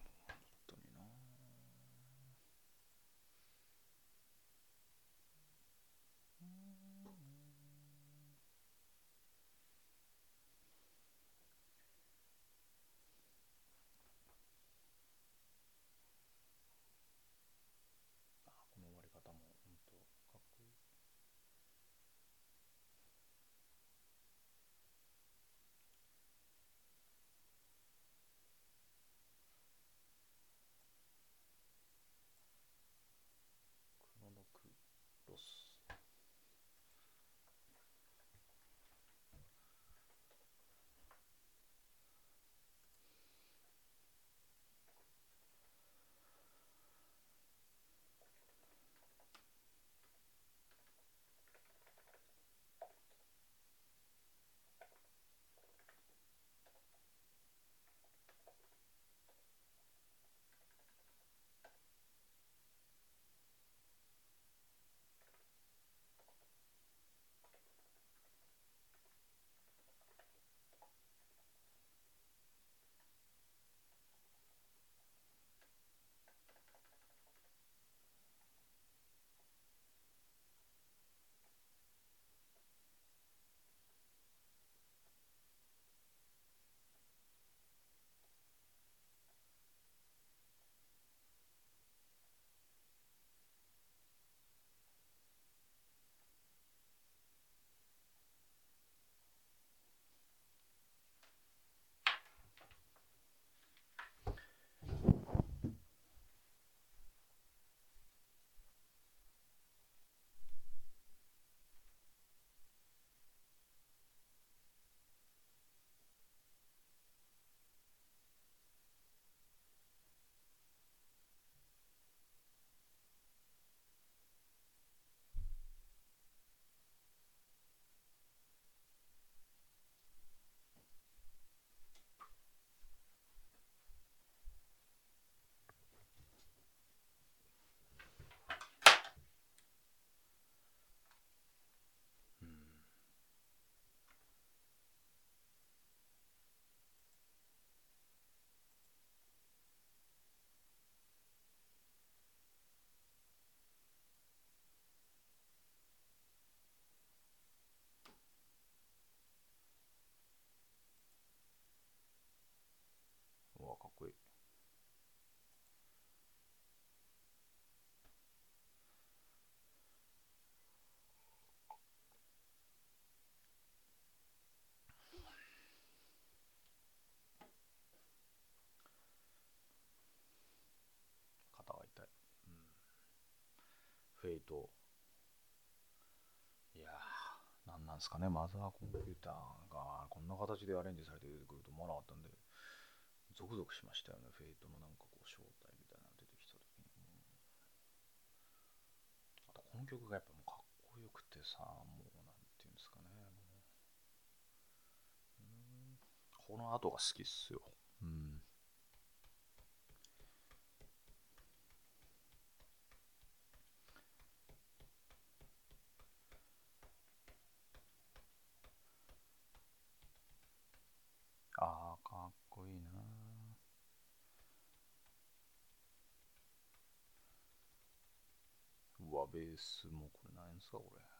ですかね、マザーコンピューターがこんな形でアレンジされて出てくると思わなかったんで、ゾクゾクしましたよね、フェイトのなんかこう正体みたいなの出てきた時に。あと、この曲がやっぱもうかっこよくてさ、もうなんていうんですかね、もう。うんこの後が好きっすよ。うん。ああ、かっこいいなうわ、ベースもこれ何ですか、これ。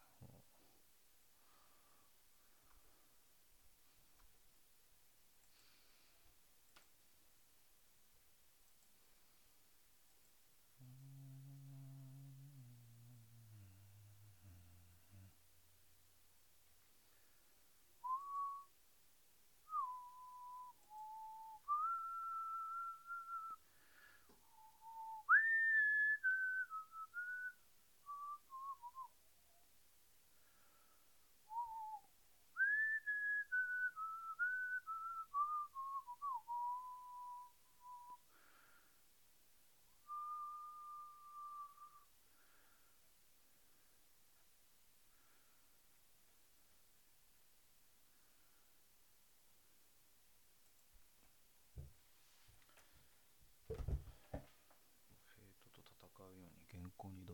うん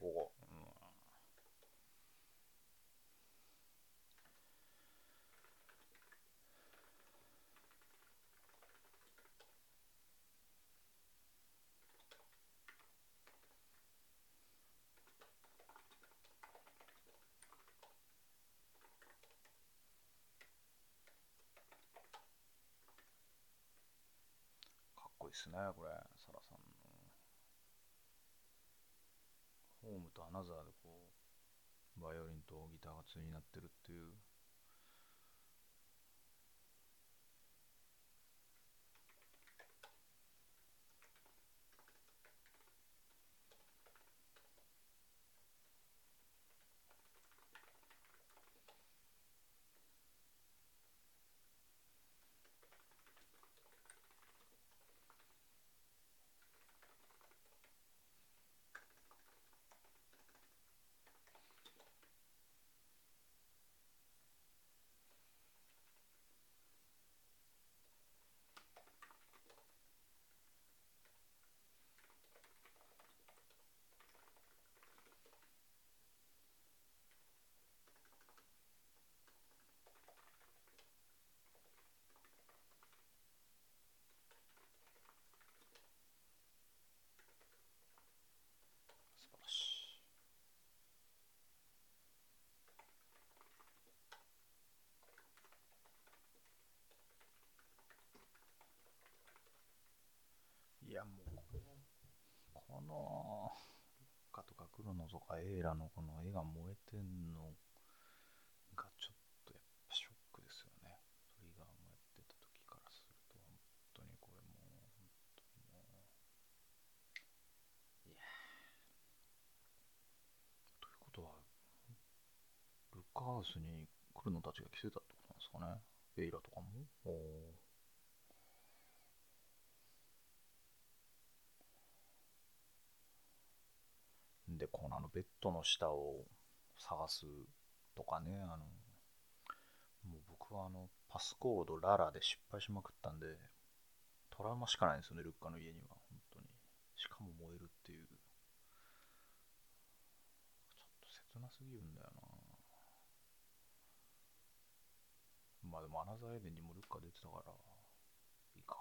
行にで、すねこれサラさんの。ホームとアナザーでこうバイオリンとギターが対になってるっていう。このカとか黒のとかエーラのこの絵が燃えてんのがちょっとやっぱショックですよね。トリガーもやってた時からすると本当にこれもう本当にもういやということはルッカハウスに来るのたちが来てたってことなんですかね。エイラとかも？おー。でこのあのベッドの下を探すとかねあのもう僕はあのパスコードララで失敗しまくったんでトラウマしかないんですよねルッカの家には。本当に。しかも燃えるっていう。ちょっと切なすぎるんだよな。まあでもアナザーエデンにもルッカ出てたからいいか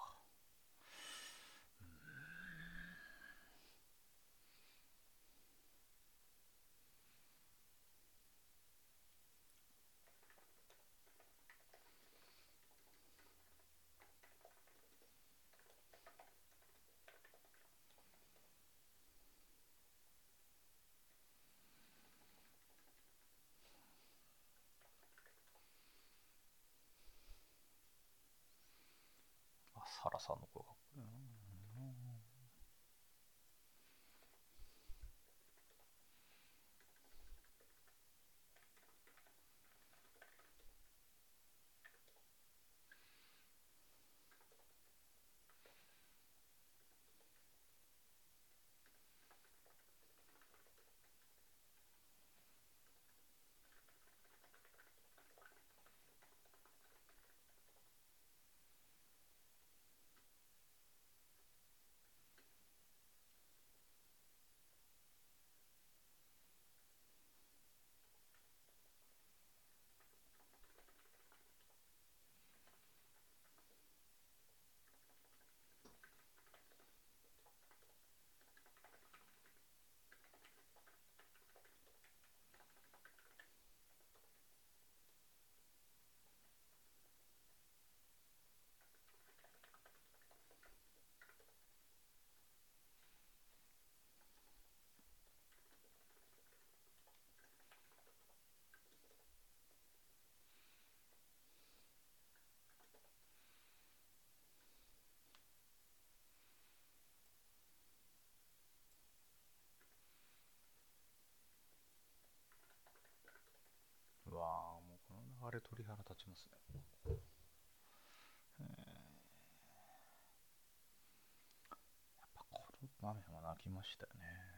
原さんの声がっこいいなうわあもうこの流れ鳥肌立ちますねえーやっぱこの場面は泣きましたね。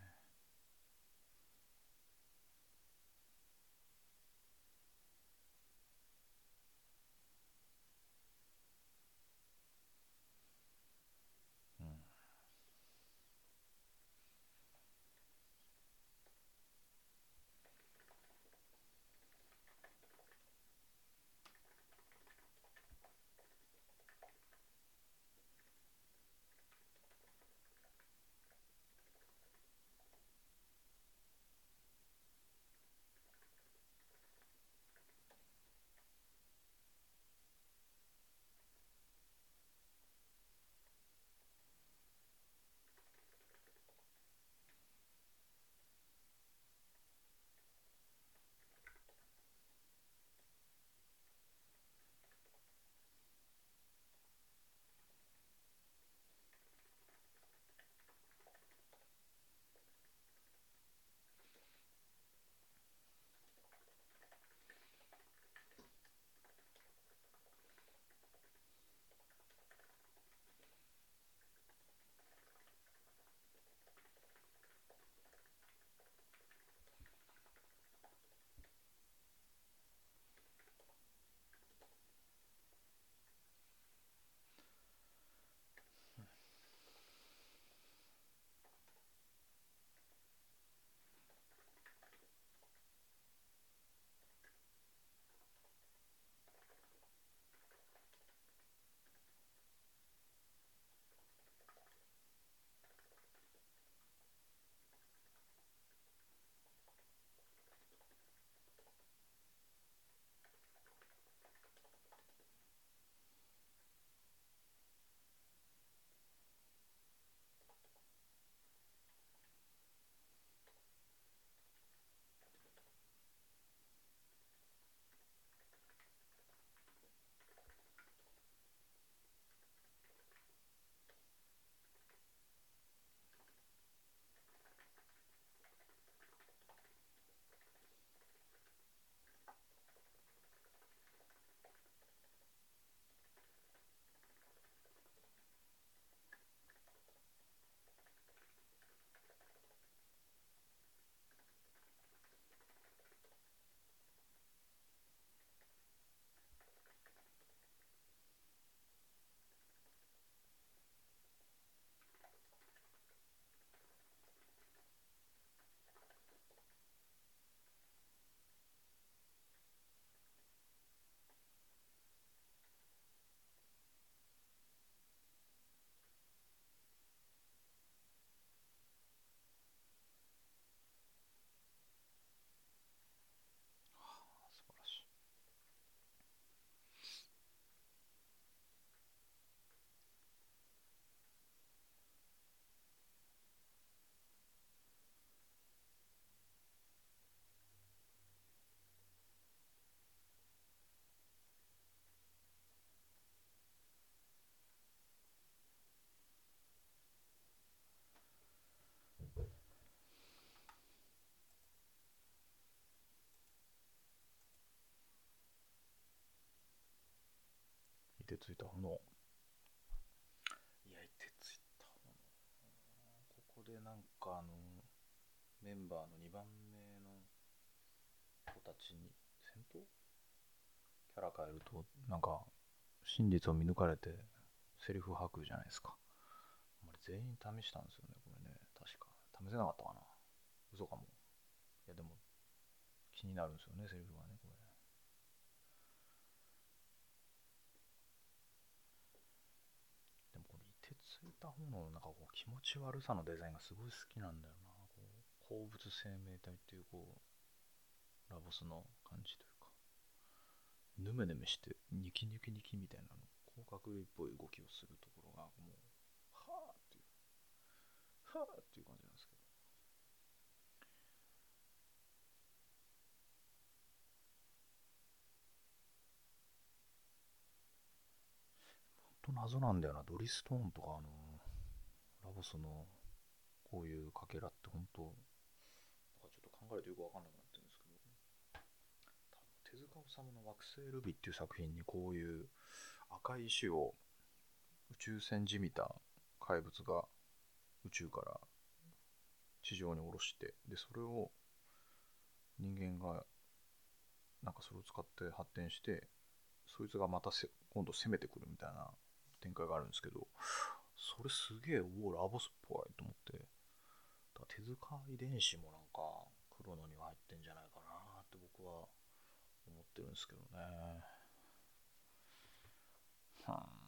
ついた炎。焼いてついた炎。ここでなんかあの、メンバーの2番目の子たちに、戦闘キャラ変えると、なんか、真実を見抜かれて、セリフ吐くじゃないですか。あれ全員試したんですよね、これね。確か。試せなかったかな。嘘かも。いや、でも、気になるんですよね、セリフがね、これ。でもこのいてついた方のなんかこう気持ち悪さのデザインがすごい好きなんだよな。こう鉱物生命体っていうこう、ラボスの感じというか、ヌメヌメしてニキニキニキみたいなの、広角っぽい動きをするところがもう、はぁっていう、はぁっていう感じなんですけど。と謎なんだよな。ドリストーンとか、あの、ラボスのこういうかけらって本当、なんかちょっと考えるとよくわかんなくなってるんですけど、手塚治虫の惑星ルビっていう作品にこういう赤い石を宇宙船じみた怪物が宇宙から地上に下ろして、で、それを人間がなんかそれを使って発展して、そいつがまた今度攻めてくるみたいな展開があるんですけど、それすげえ、おお、ラボスっぽいと思って、だ手塚遺伝子もなんか、黒のには入ってんじゃないかなって僕は思ってるんですけどね。はあ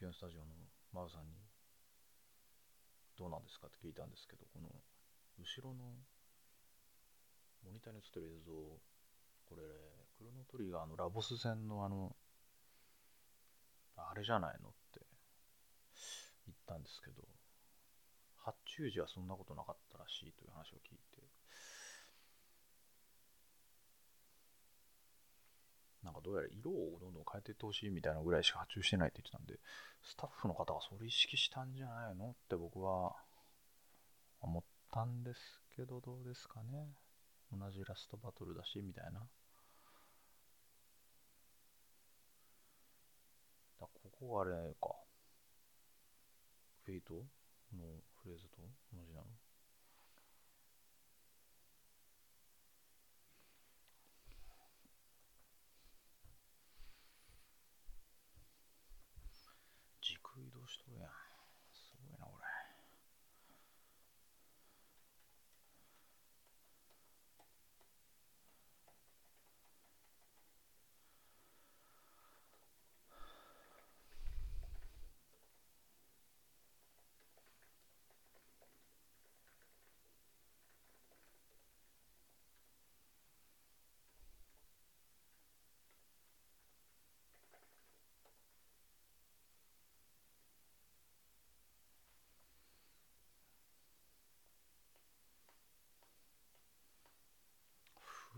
キュンスタジオのマウさんに、どうなんですかって聞いたんですけど、この、後ろの、モニターに映ってる映像、これ、クロノトリガーのラボス戦のあの、あれじゃないのって言ったんですけど、発注時はそんなことなかったらしいという話を聞いて、なんかどうやら色をどんどん変えていってほしいみたいなぐらいしか発注してないって言ってたんで、スタッフの方がそれ意識したんじゃないのって僕は思ったんですけど、どうですかね。同じラストバトルだし、みたいな。だここはあれか。フェイトのフレーズと同じなの軸移動しとるやん。ごいな、俺。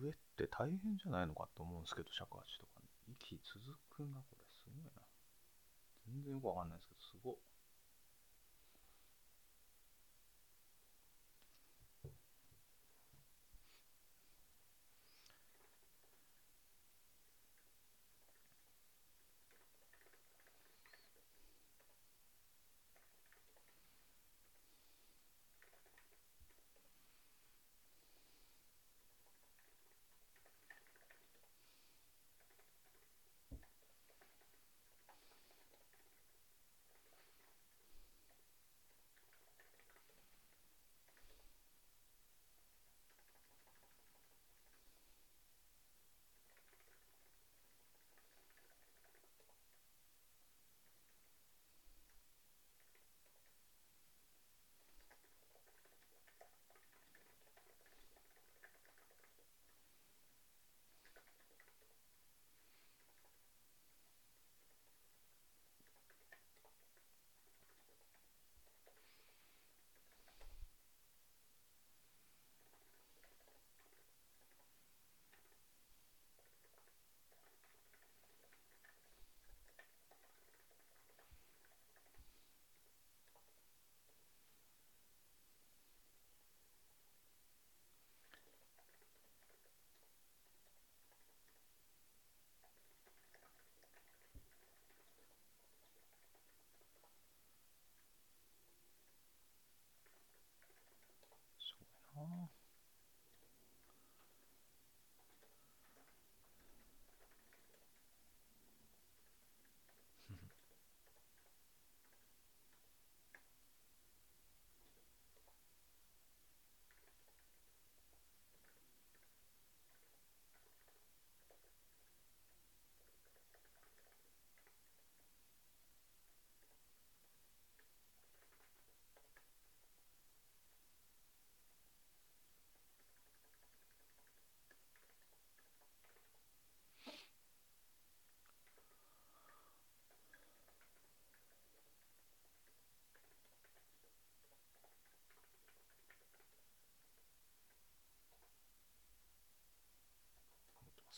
笛って大変じゃないのかと思うんですけど、尺八とか、ね、息続くな、これ。すごいな。全然よくわかんないですけど、すごっ。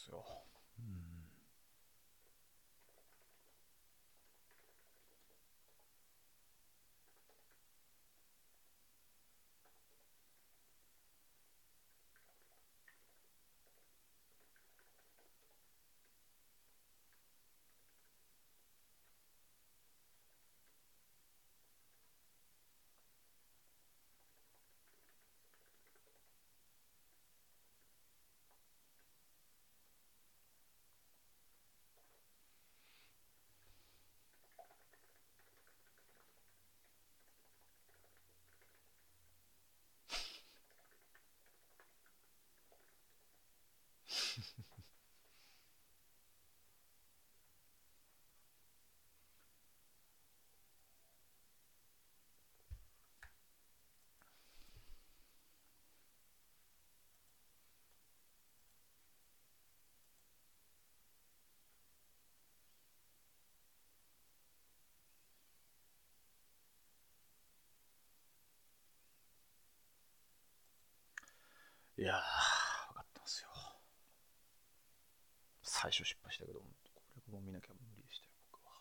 ですよ。うん。いやー、分かったんですよ。最初失敗したけど、これも見なきゃ無理でしたよ、僕は。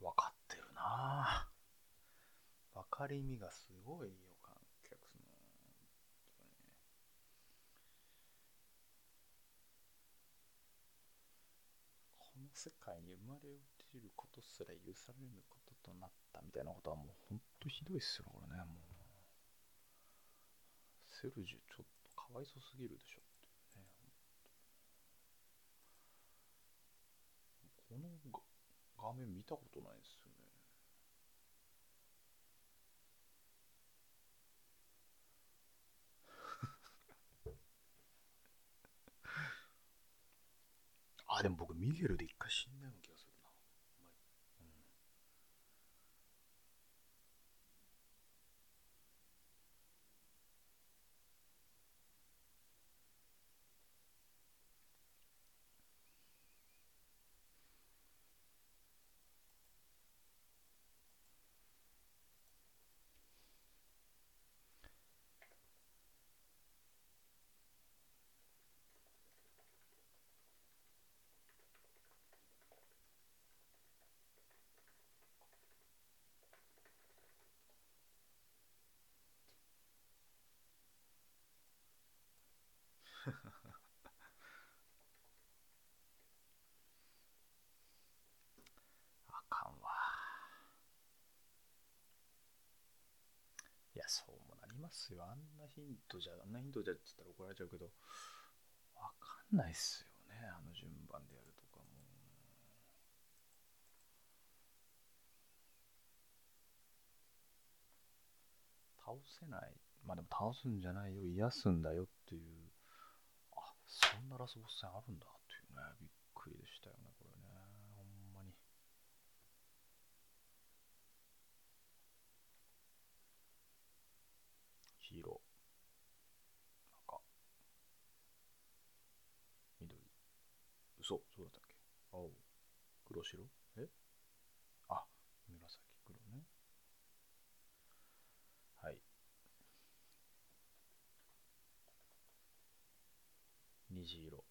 分かってるなぁ分かりみがすごいよ、観客の。本当に世界に生まれ落ちることすら許されぬこととなったみたいなことはもうほんとひどいっすよこれねもうセルジュちょっとかわいそすぎるでしょってねこの画面見たことないですよねあでも僕ミゲルで一回死んだような気がするなうんあかんわいやそうもなりますよ。あんなヒントじゃあんなヒントじゃっつったら怒られちゃうけどわかんないっすよねあの順番でやるとかも。倒せない。まあでも倒すんじゃないよ。癒すんだよっていう。あそんなラスボス戦あるんだっていうね。びっくりでしたよねこれねほんまに黄色赤緑嘘そうだったっけ青黒白？え？あ紫黒ね。はい。虹色。こ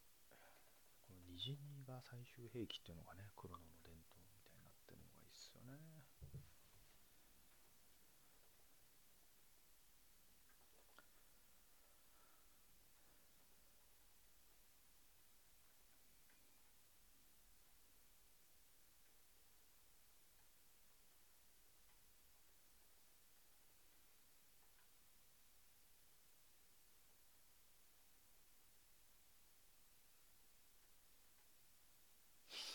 の虹が最終兵器っていうのがね黒の伝統みたいになってるのがいいっすよね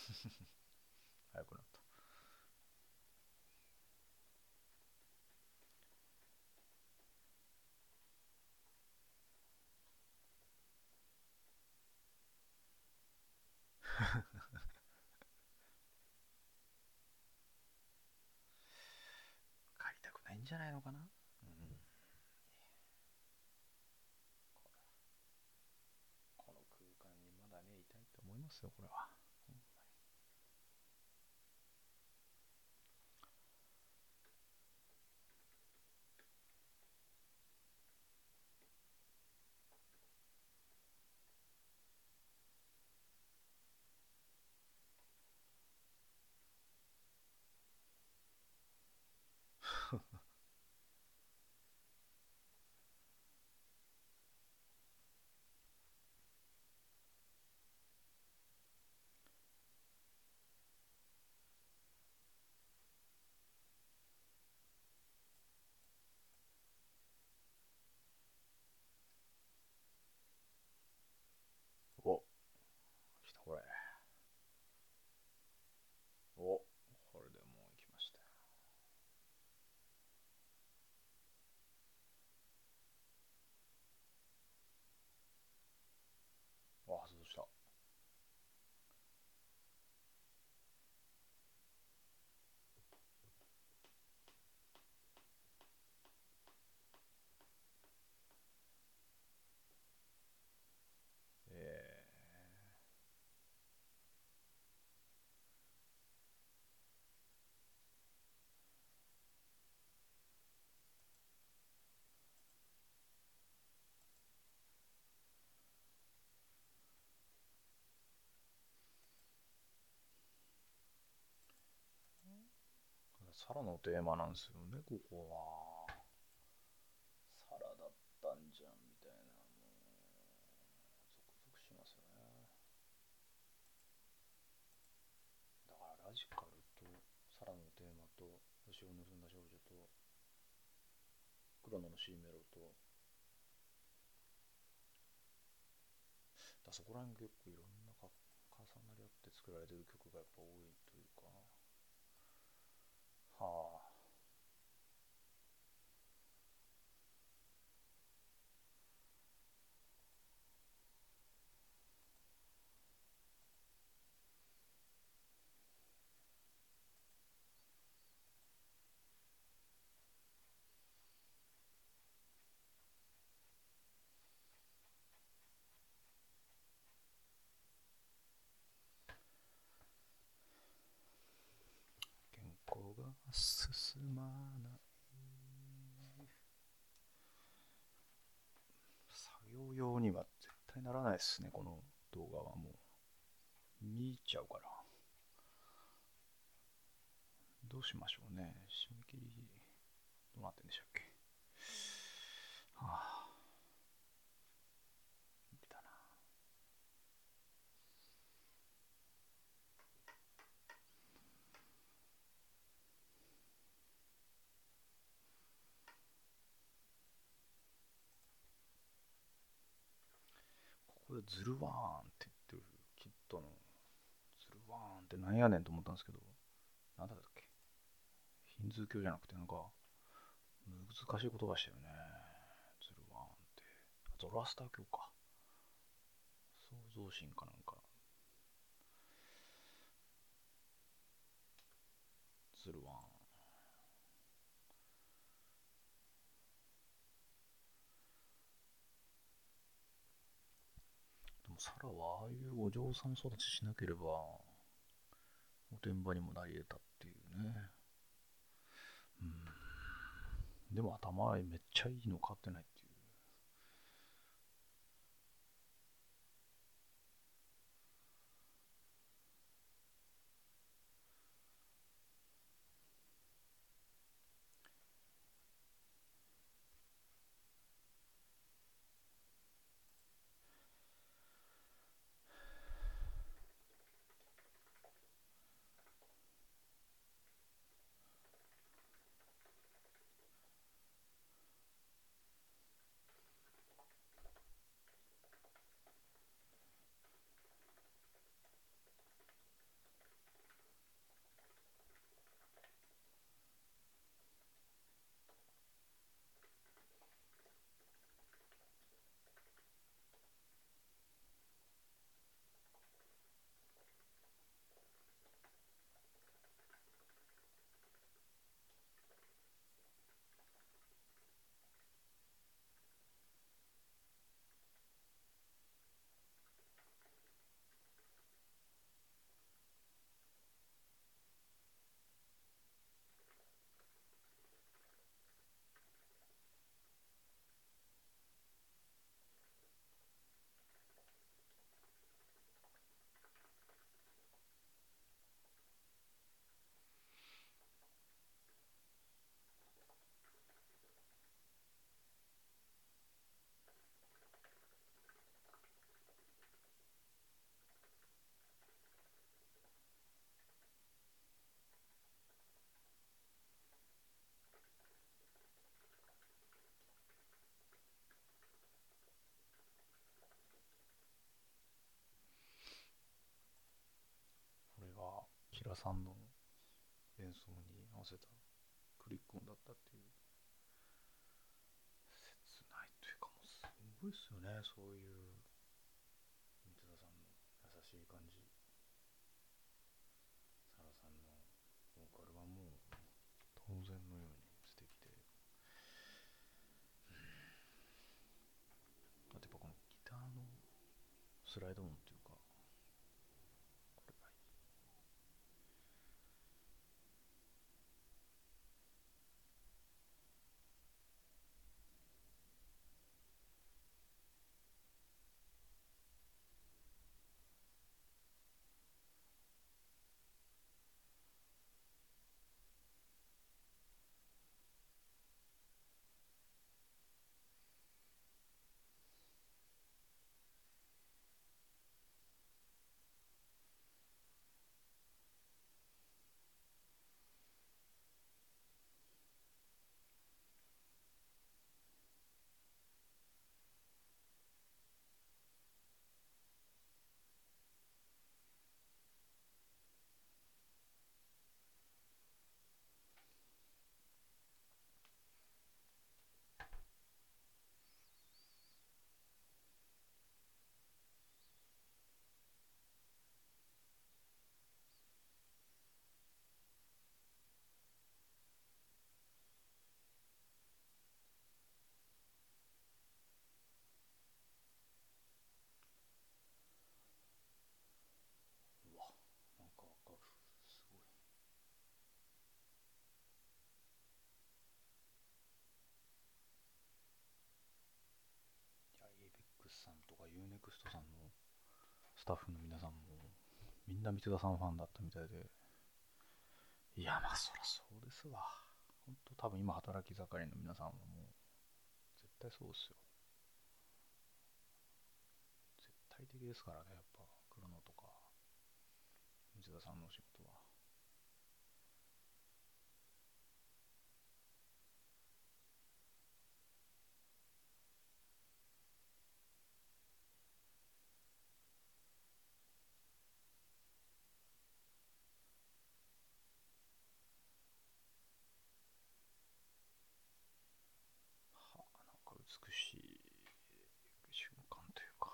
*laughs* 早くなった。帰りたくないんじゃないのかな？うん。この空間にまだねいたいと思いますよこれはサラのテーマなんですよね、ここは。サラだったんじゃん、みたいな。もう、ゾクゾクしますよね。だから、ラジカルと、サラのテーマと、星を盗んだ少女と、クロノのーメロと、だそこら辺結構いろんな重なり合って作られてる曲がやっぱ多い。はあが進まない。作業用には絶対ならないですね。この動画はもう。見入っちゃうから。どうしましょうね。締め切りどうなってんでしたっけ。はあ。ズルワーンって言ってるキットのズルワーンってなんやねんと思ったんですけど、なんだったっけ？ヒンズー教じゃなくてなんか難しい言葉したよね。ズルワーンって。ゾロアスター教か。創造神かなんか。ズルワーン。もサラはああいうお嬢さん育ちしなければ、おてんばにもなり得たっていうね。うん。でも頭めっちゃいいの飼ってないさんの演奏に合わせたクリック音だったっていう。切ないというかもうすごいっすよね。そういう三田さんの優しい感じ。サラさんのボーカルはもう当然のように素敵で。あとやっぱこのギターのスライド音タッフの皆さんもみんな三田さんファンだったみたいで。いやまあそりゃそうですわ。ほんと多分今働き盛りの皆さんはもう絶対そうですよ。絶対的ですからねやっぱ黒野とか三田さんのお仕事は美しい瞬間というか。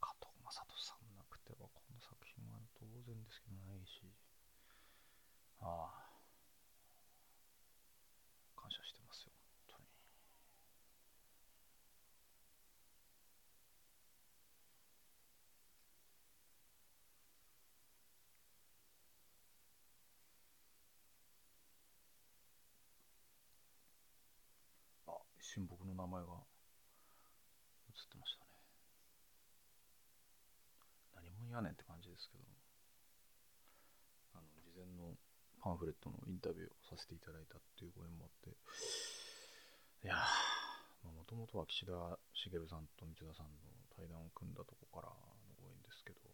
加藤正人さんなくてはこの作品は当然ですけどないし。ああ感謝してますよ一瞬僕の名前が映ってましたね。何も言わねんって感じですけど。あの事前のパンフレットのインタビューをさせていただいたっていうご縁もあって。いやもともとは岸田茂さんと道田さんの対談を組んだとこからのご縁ですけど。い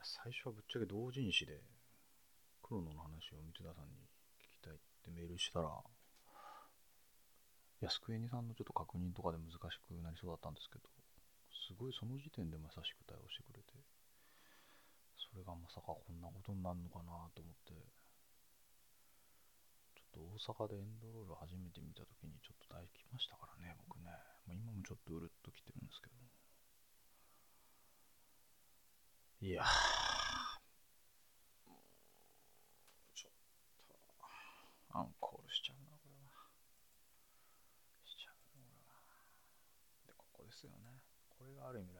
や最初はぶっちゃけ同人誌で黒野の話を道田さんにってメールしたら、安久恵にさんのちょっと確認とかで難しくなりそうだったんですけど、すごいその時点でも優しく対応してくれて、それがまさかこんなことになるのかなと思って、ちょっと大阪でエンドロール初めて見た時にちょっと抱きましたからね、僕ね。まあ、今もちょっとうるっときてるんですけど。いやー、アンコールしちゃうな、これは。しちゃうな、これは。で、ここですよね。これがあ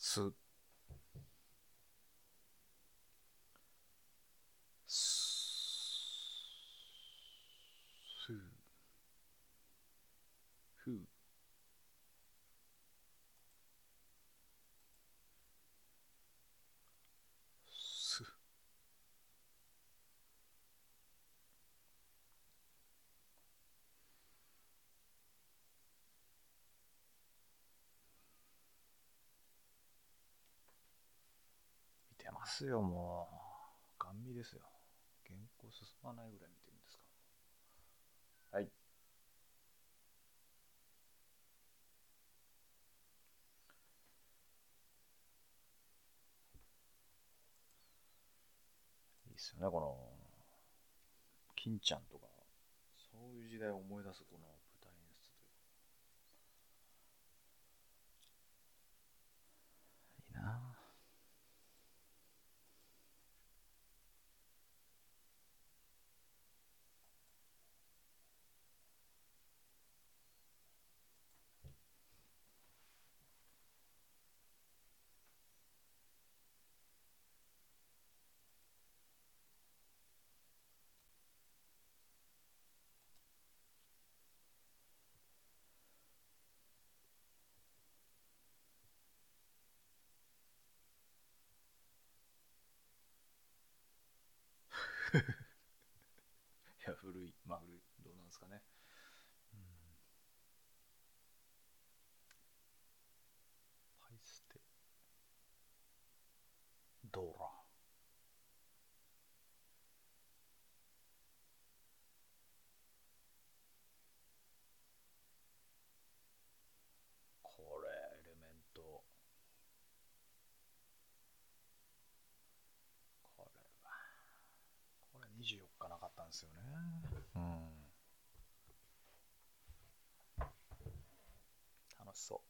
すすふす見てますよもう。ガン見ですよ。原稿進まないぐらい見てるんですか。はい。いいっすよねこの金ちゃんとか。そういう時代を思い出すこのこれエレメント。これは。これ24日なかったんですよね。うん。楽しそう。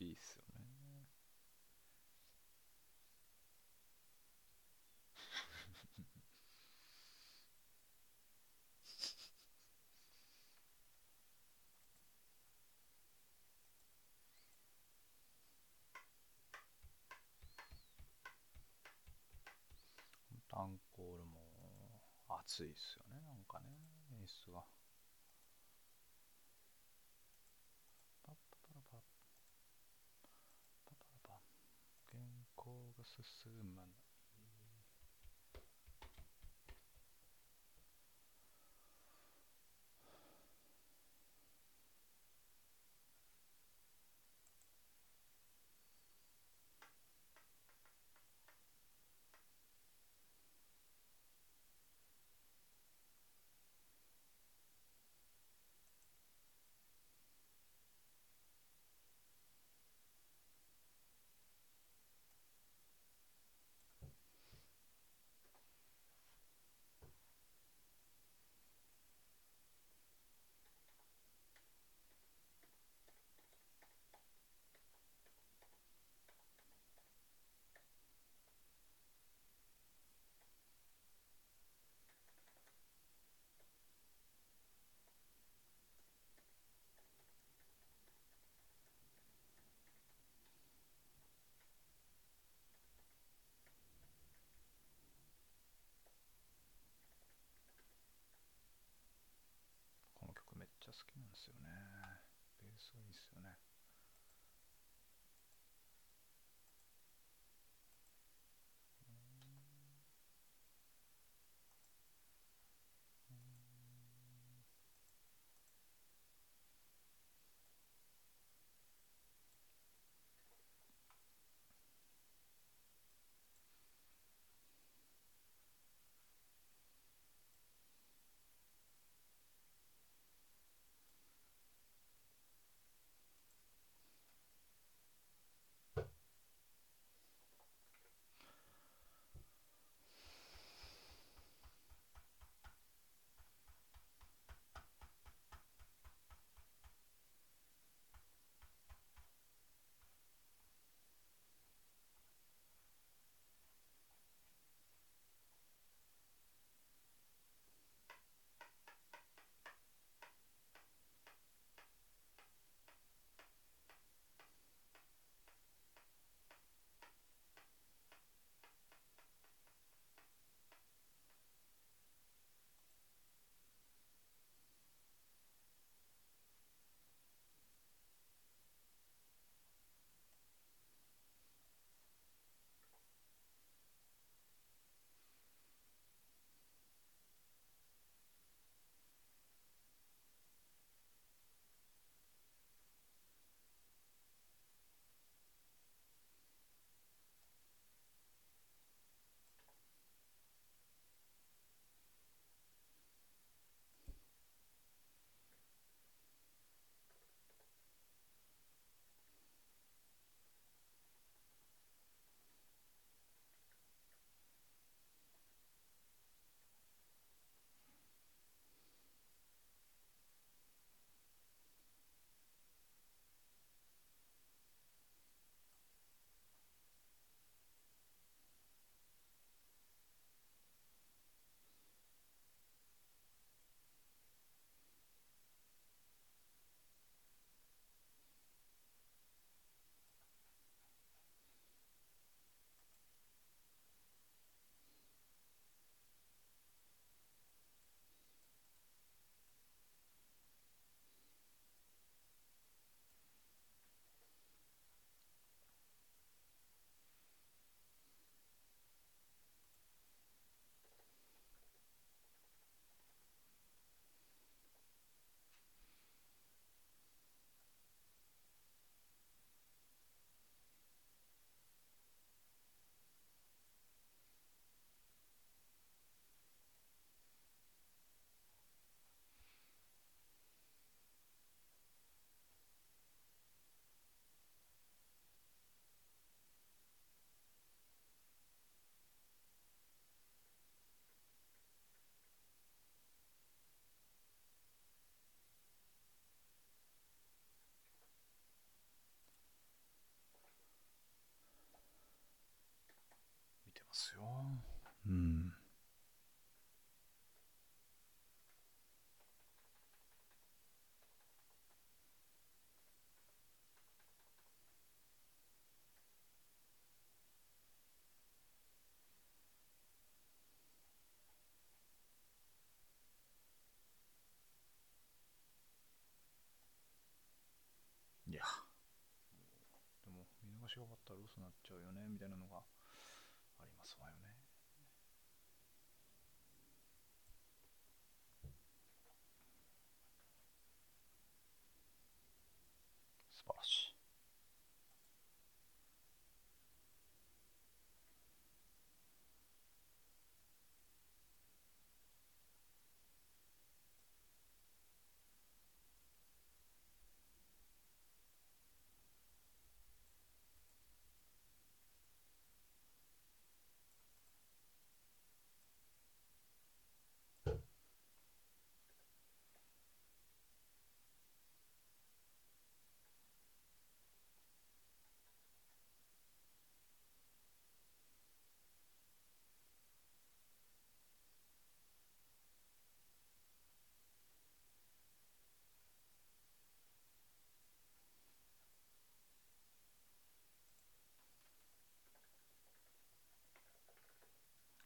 しいっすよね。*laughs* アンコールも熱いっすよねなんかね演出が。Suzumen ますよ。うん。いや。でも見逃しが終わったら嘘になっちゃうよねみたいなのが。ありますわよね。素晴らしい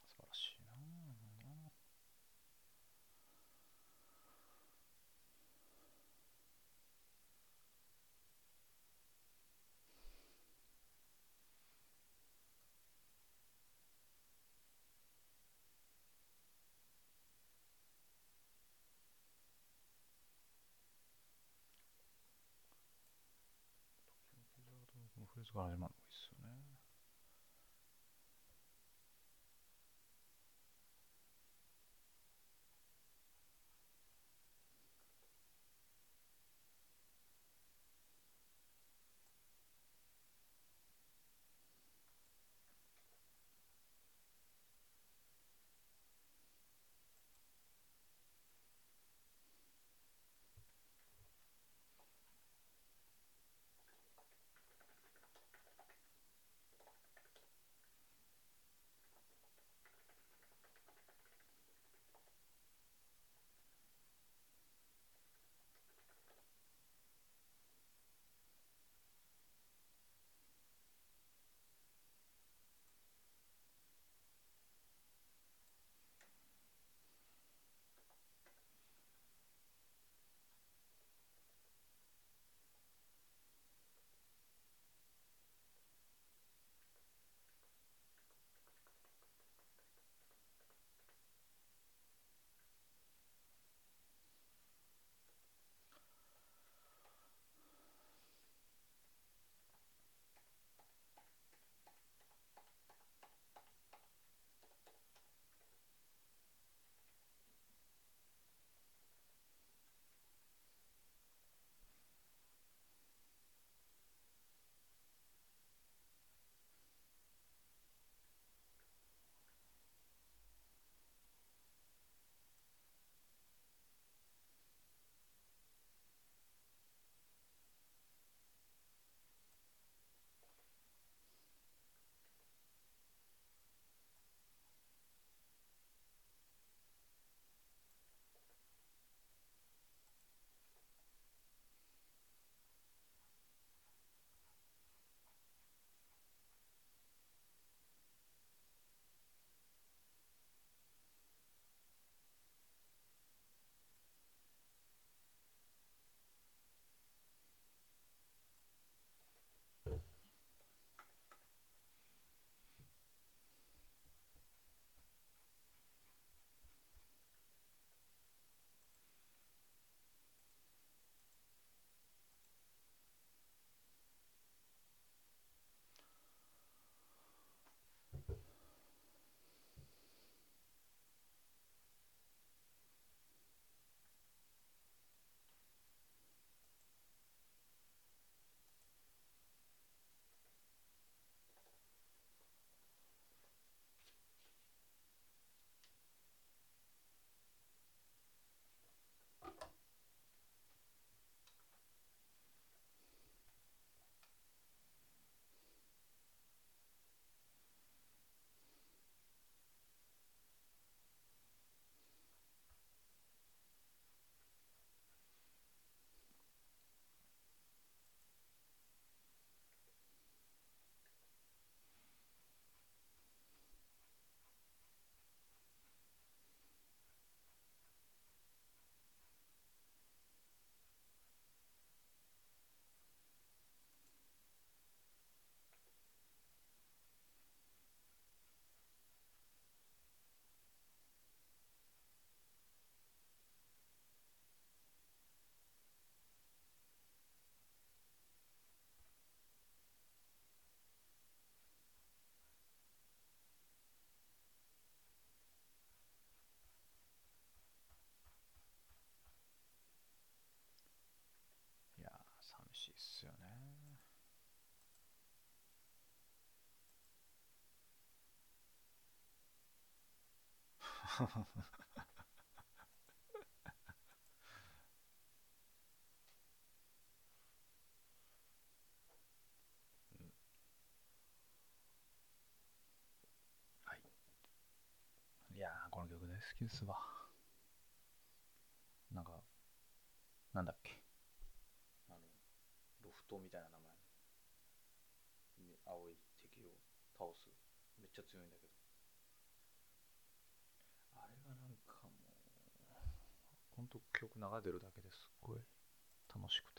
素晴らしいなこのっすよね。はい、いやこの曲大好きですわ。なんか、なんだっけ？トみたいな名前。青い敵を倒す。めっちゃ強いんだけど。あれがなんかもうほんと曲流れてるだけですっごい楽しくて。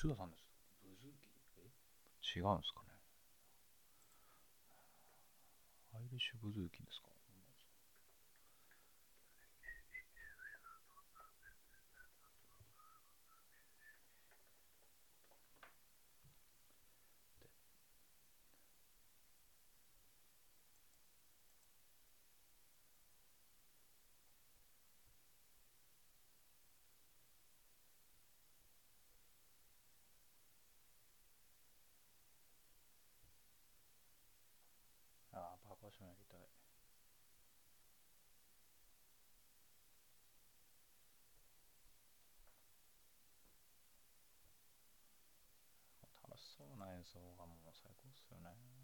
津田さんです違うんですかね。アイリッシュブズーキンですかああパーカッションやりたい。楽しそうな映像がもう最高っすよね。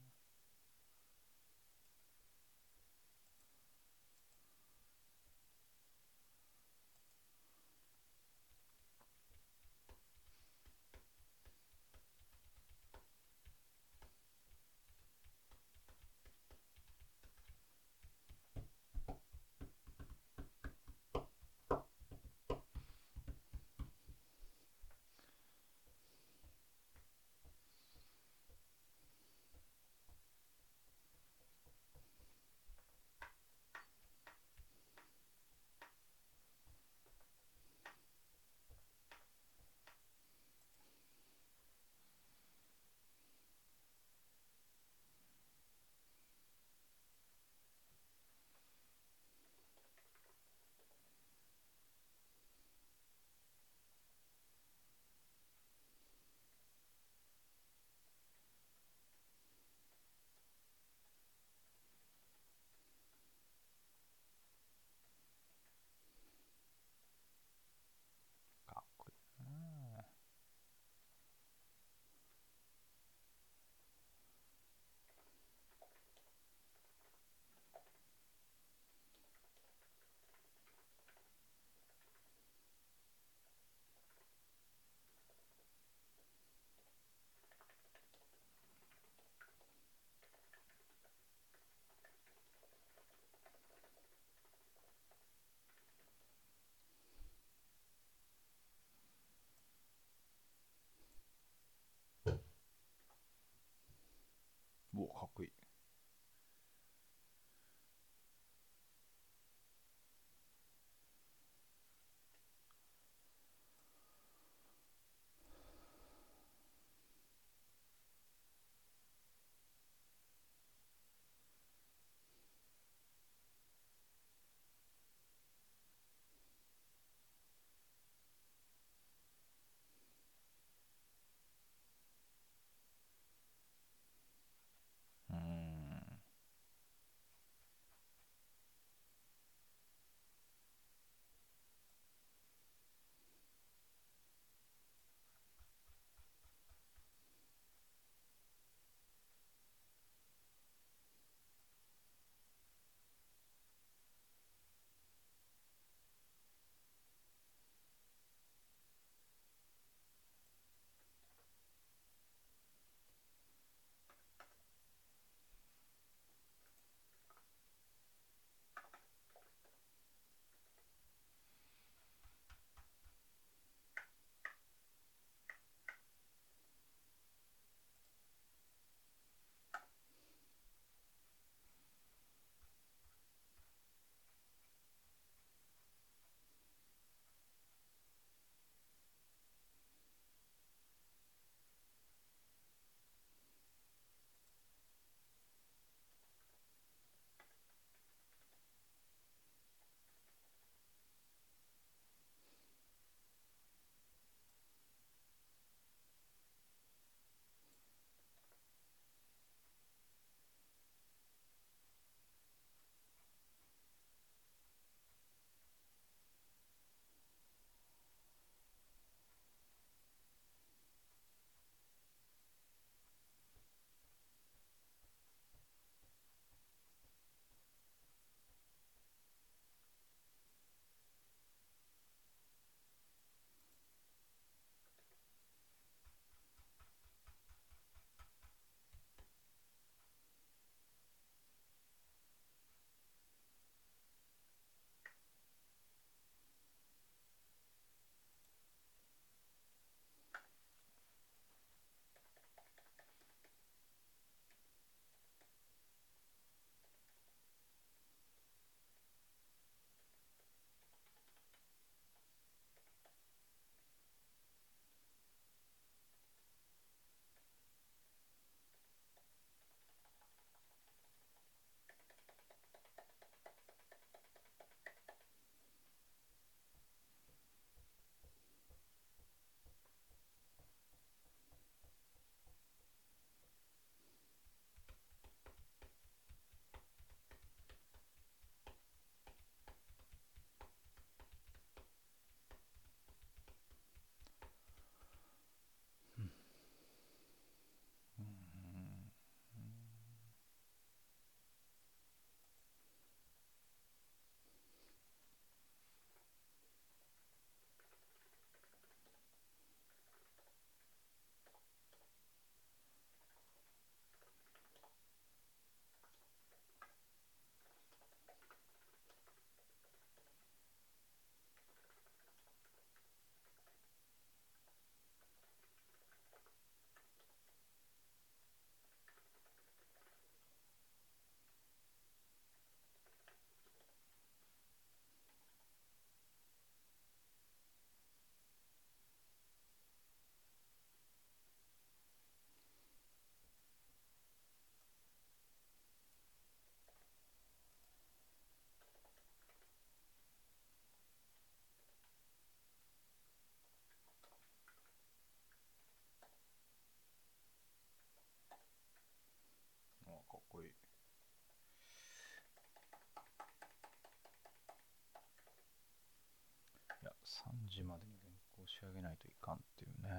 上げないといかんっていうね。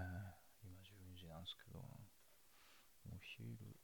今12時なんですけど、お昼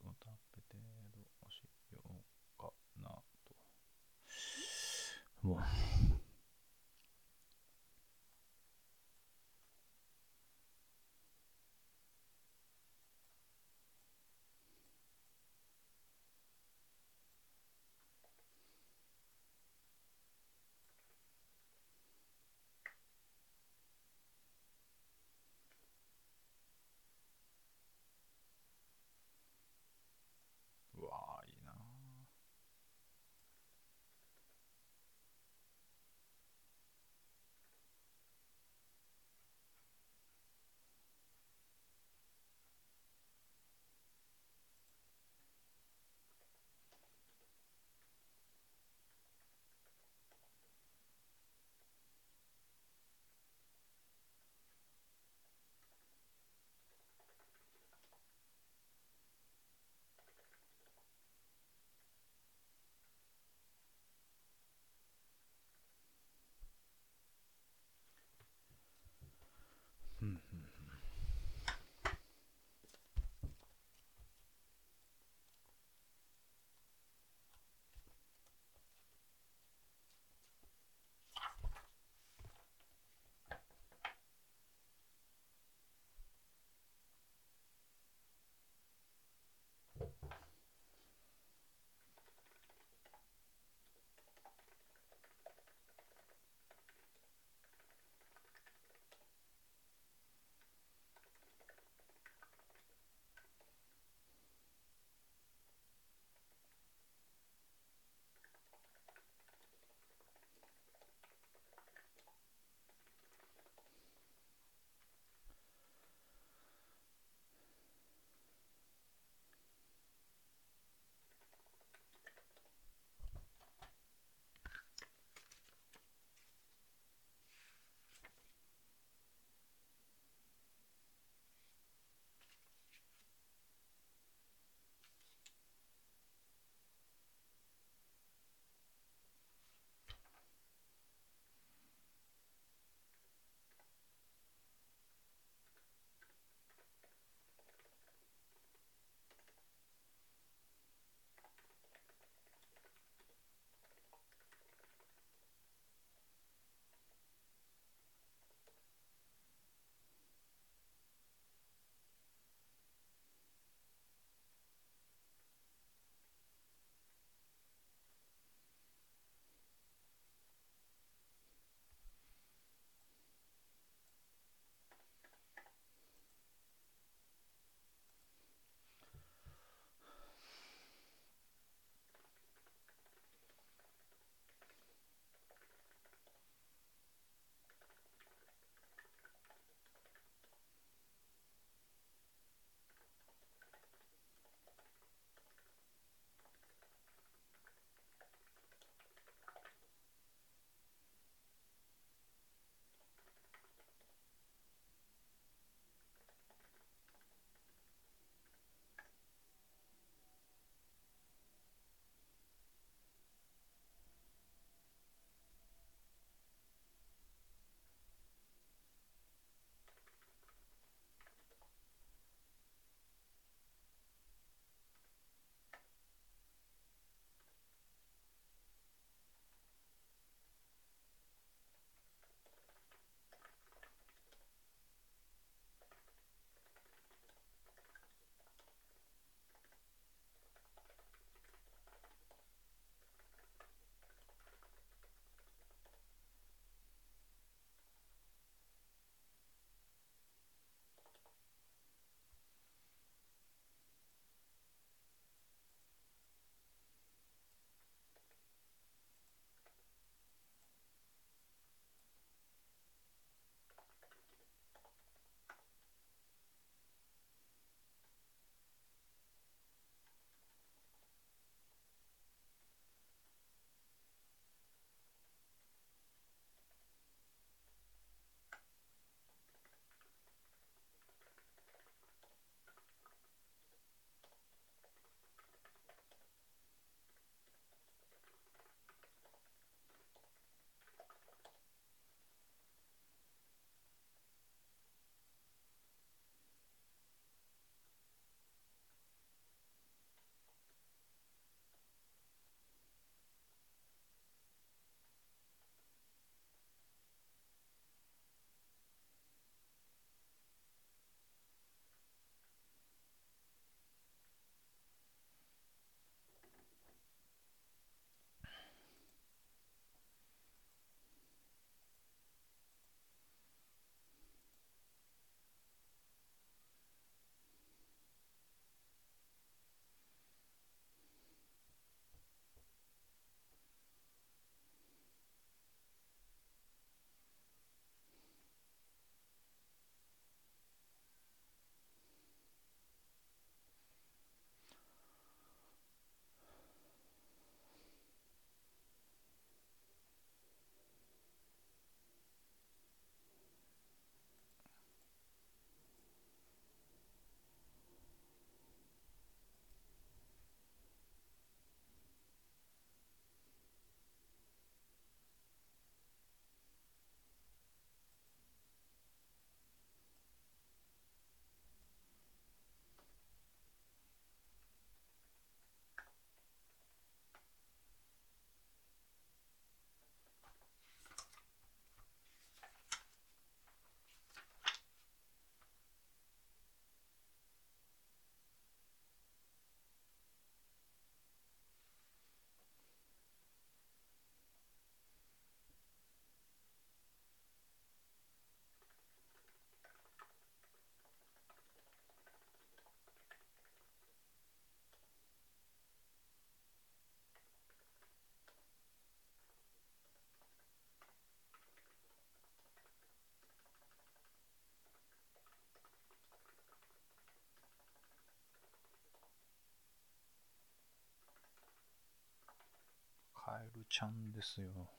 ちゃんですよ。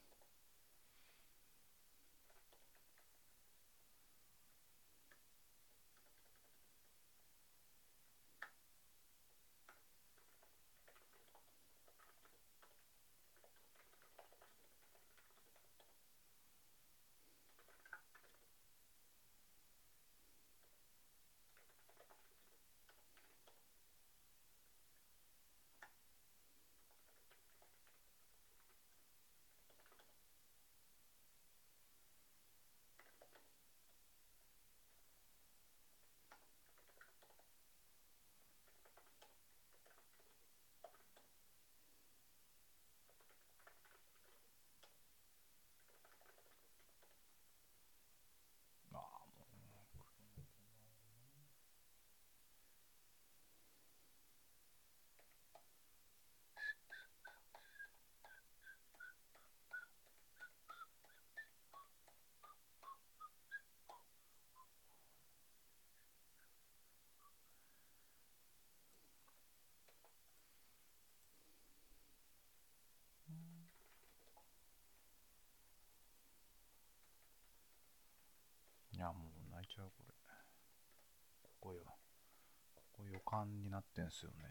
こ予感になってんすよね。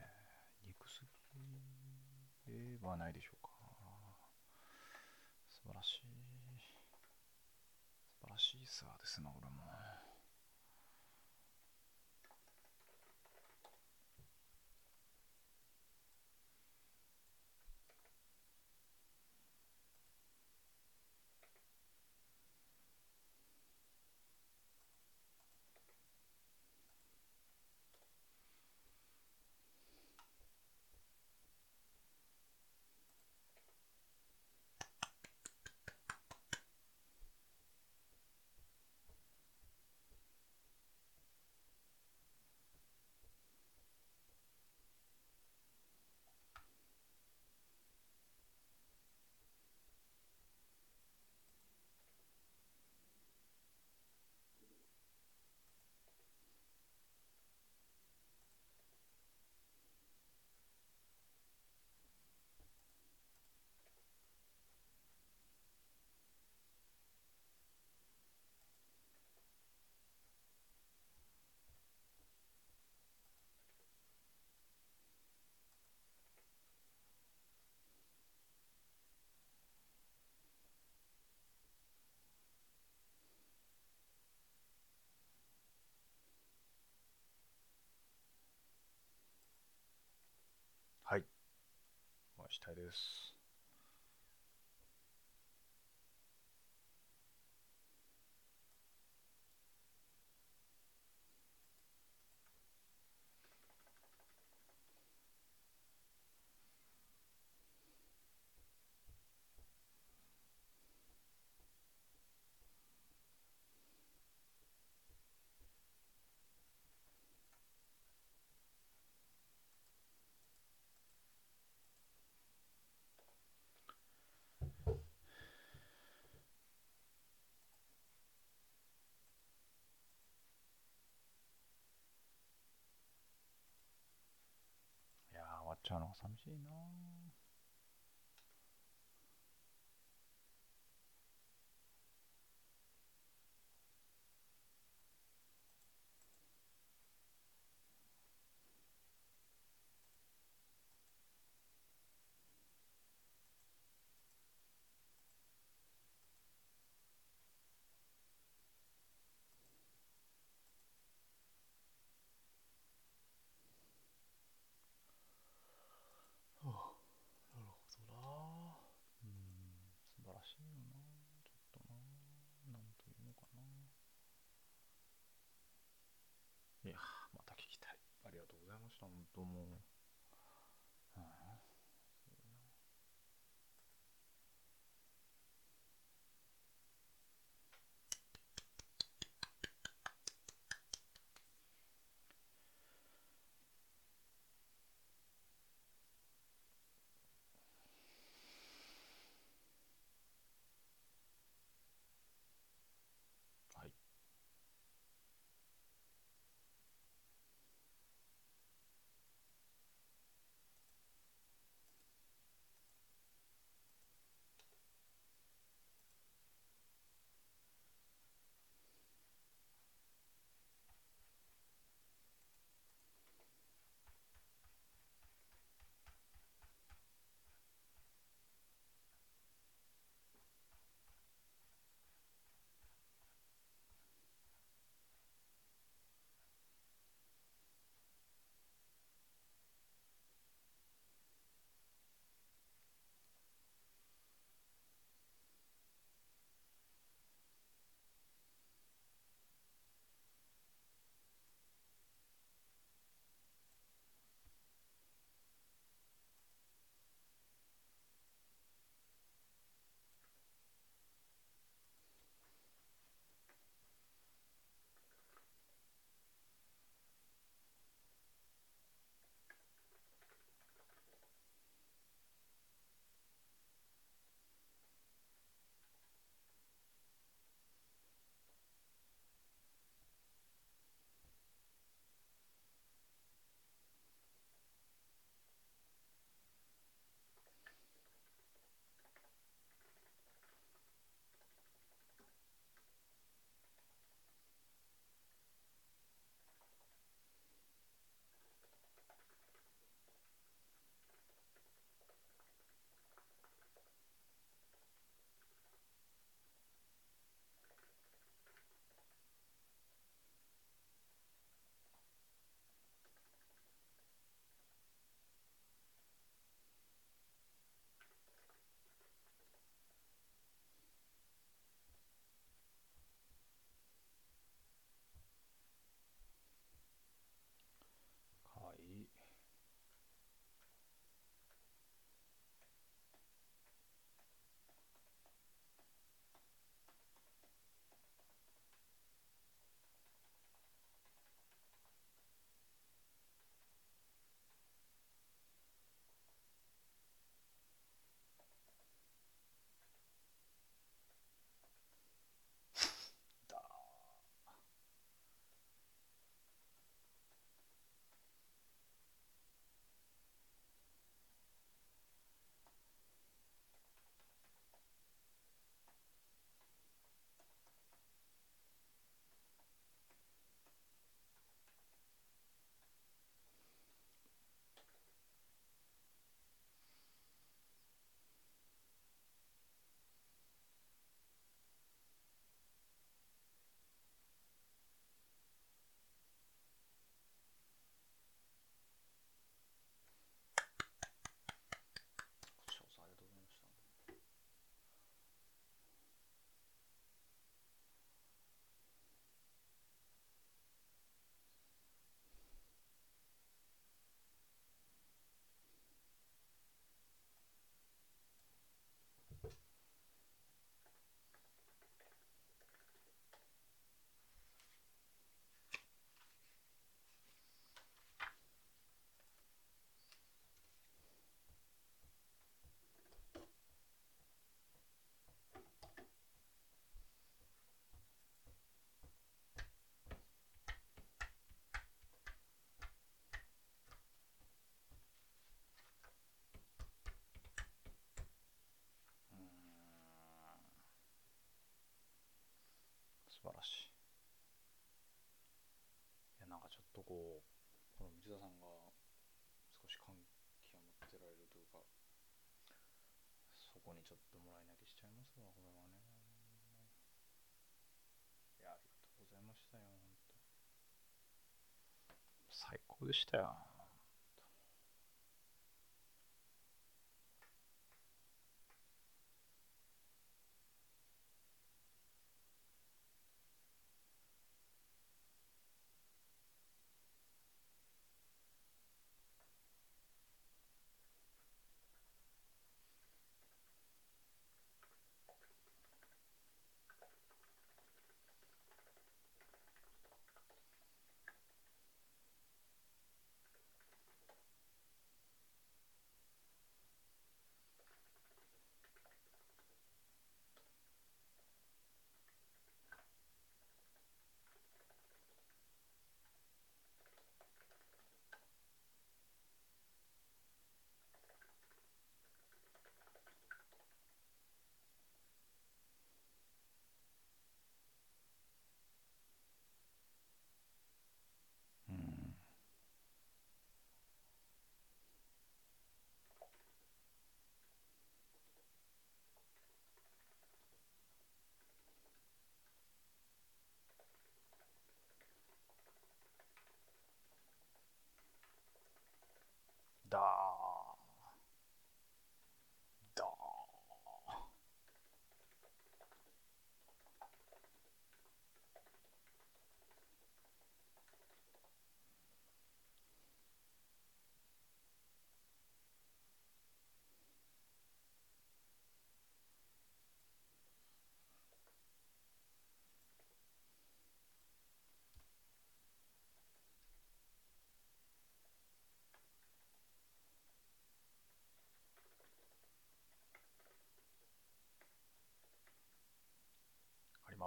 肉すぎではないでしょうか。素晴らしい。素晴らしいさですな、俺も。したいです。ちゃうのが寂しいななるほどなうん、素晴らしいよなちょっとななんというのかないやー、また聞きたい。ありがとうございました、本当もう。素晴らしい。いやなんかちょっとこうこの水田さんが少し感極まってられるというかそこにちょっともらい泣きしちゃいますわこれはね。いやありがとうございましたよ本当。最高でしたよ。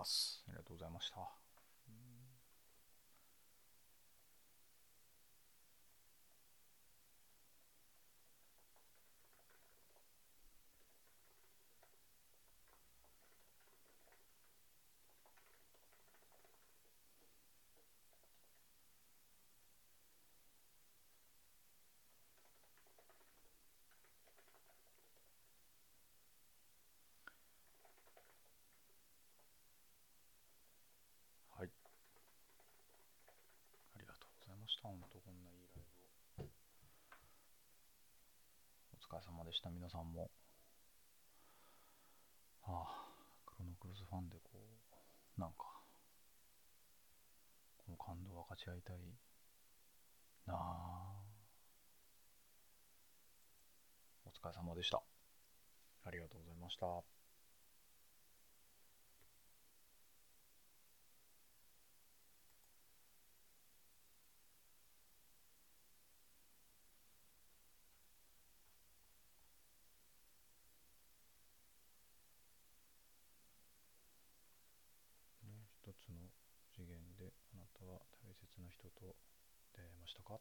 ます。ありがとうございましたはいありがとうございました本当こんないいライブを。お疲れ様でした。皆さんも。ああクロノクロスファンでこうなんかこの感動を分かち合いたいなあ。お疲れ様でした。ありがとうございました。の人と出会いましたか？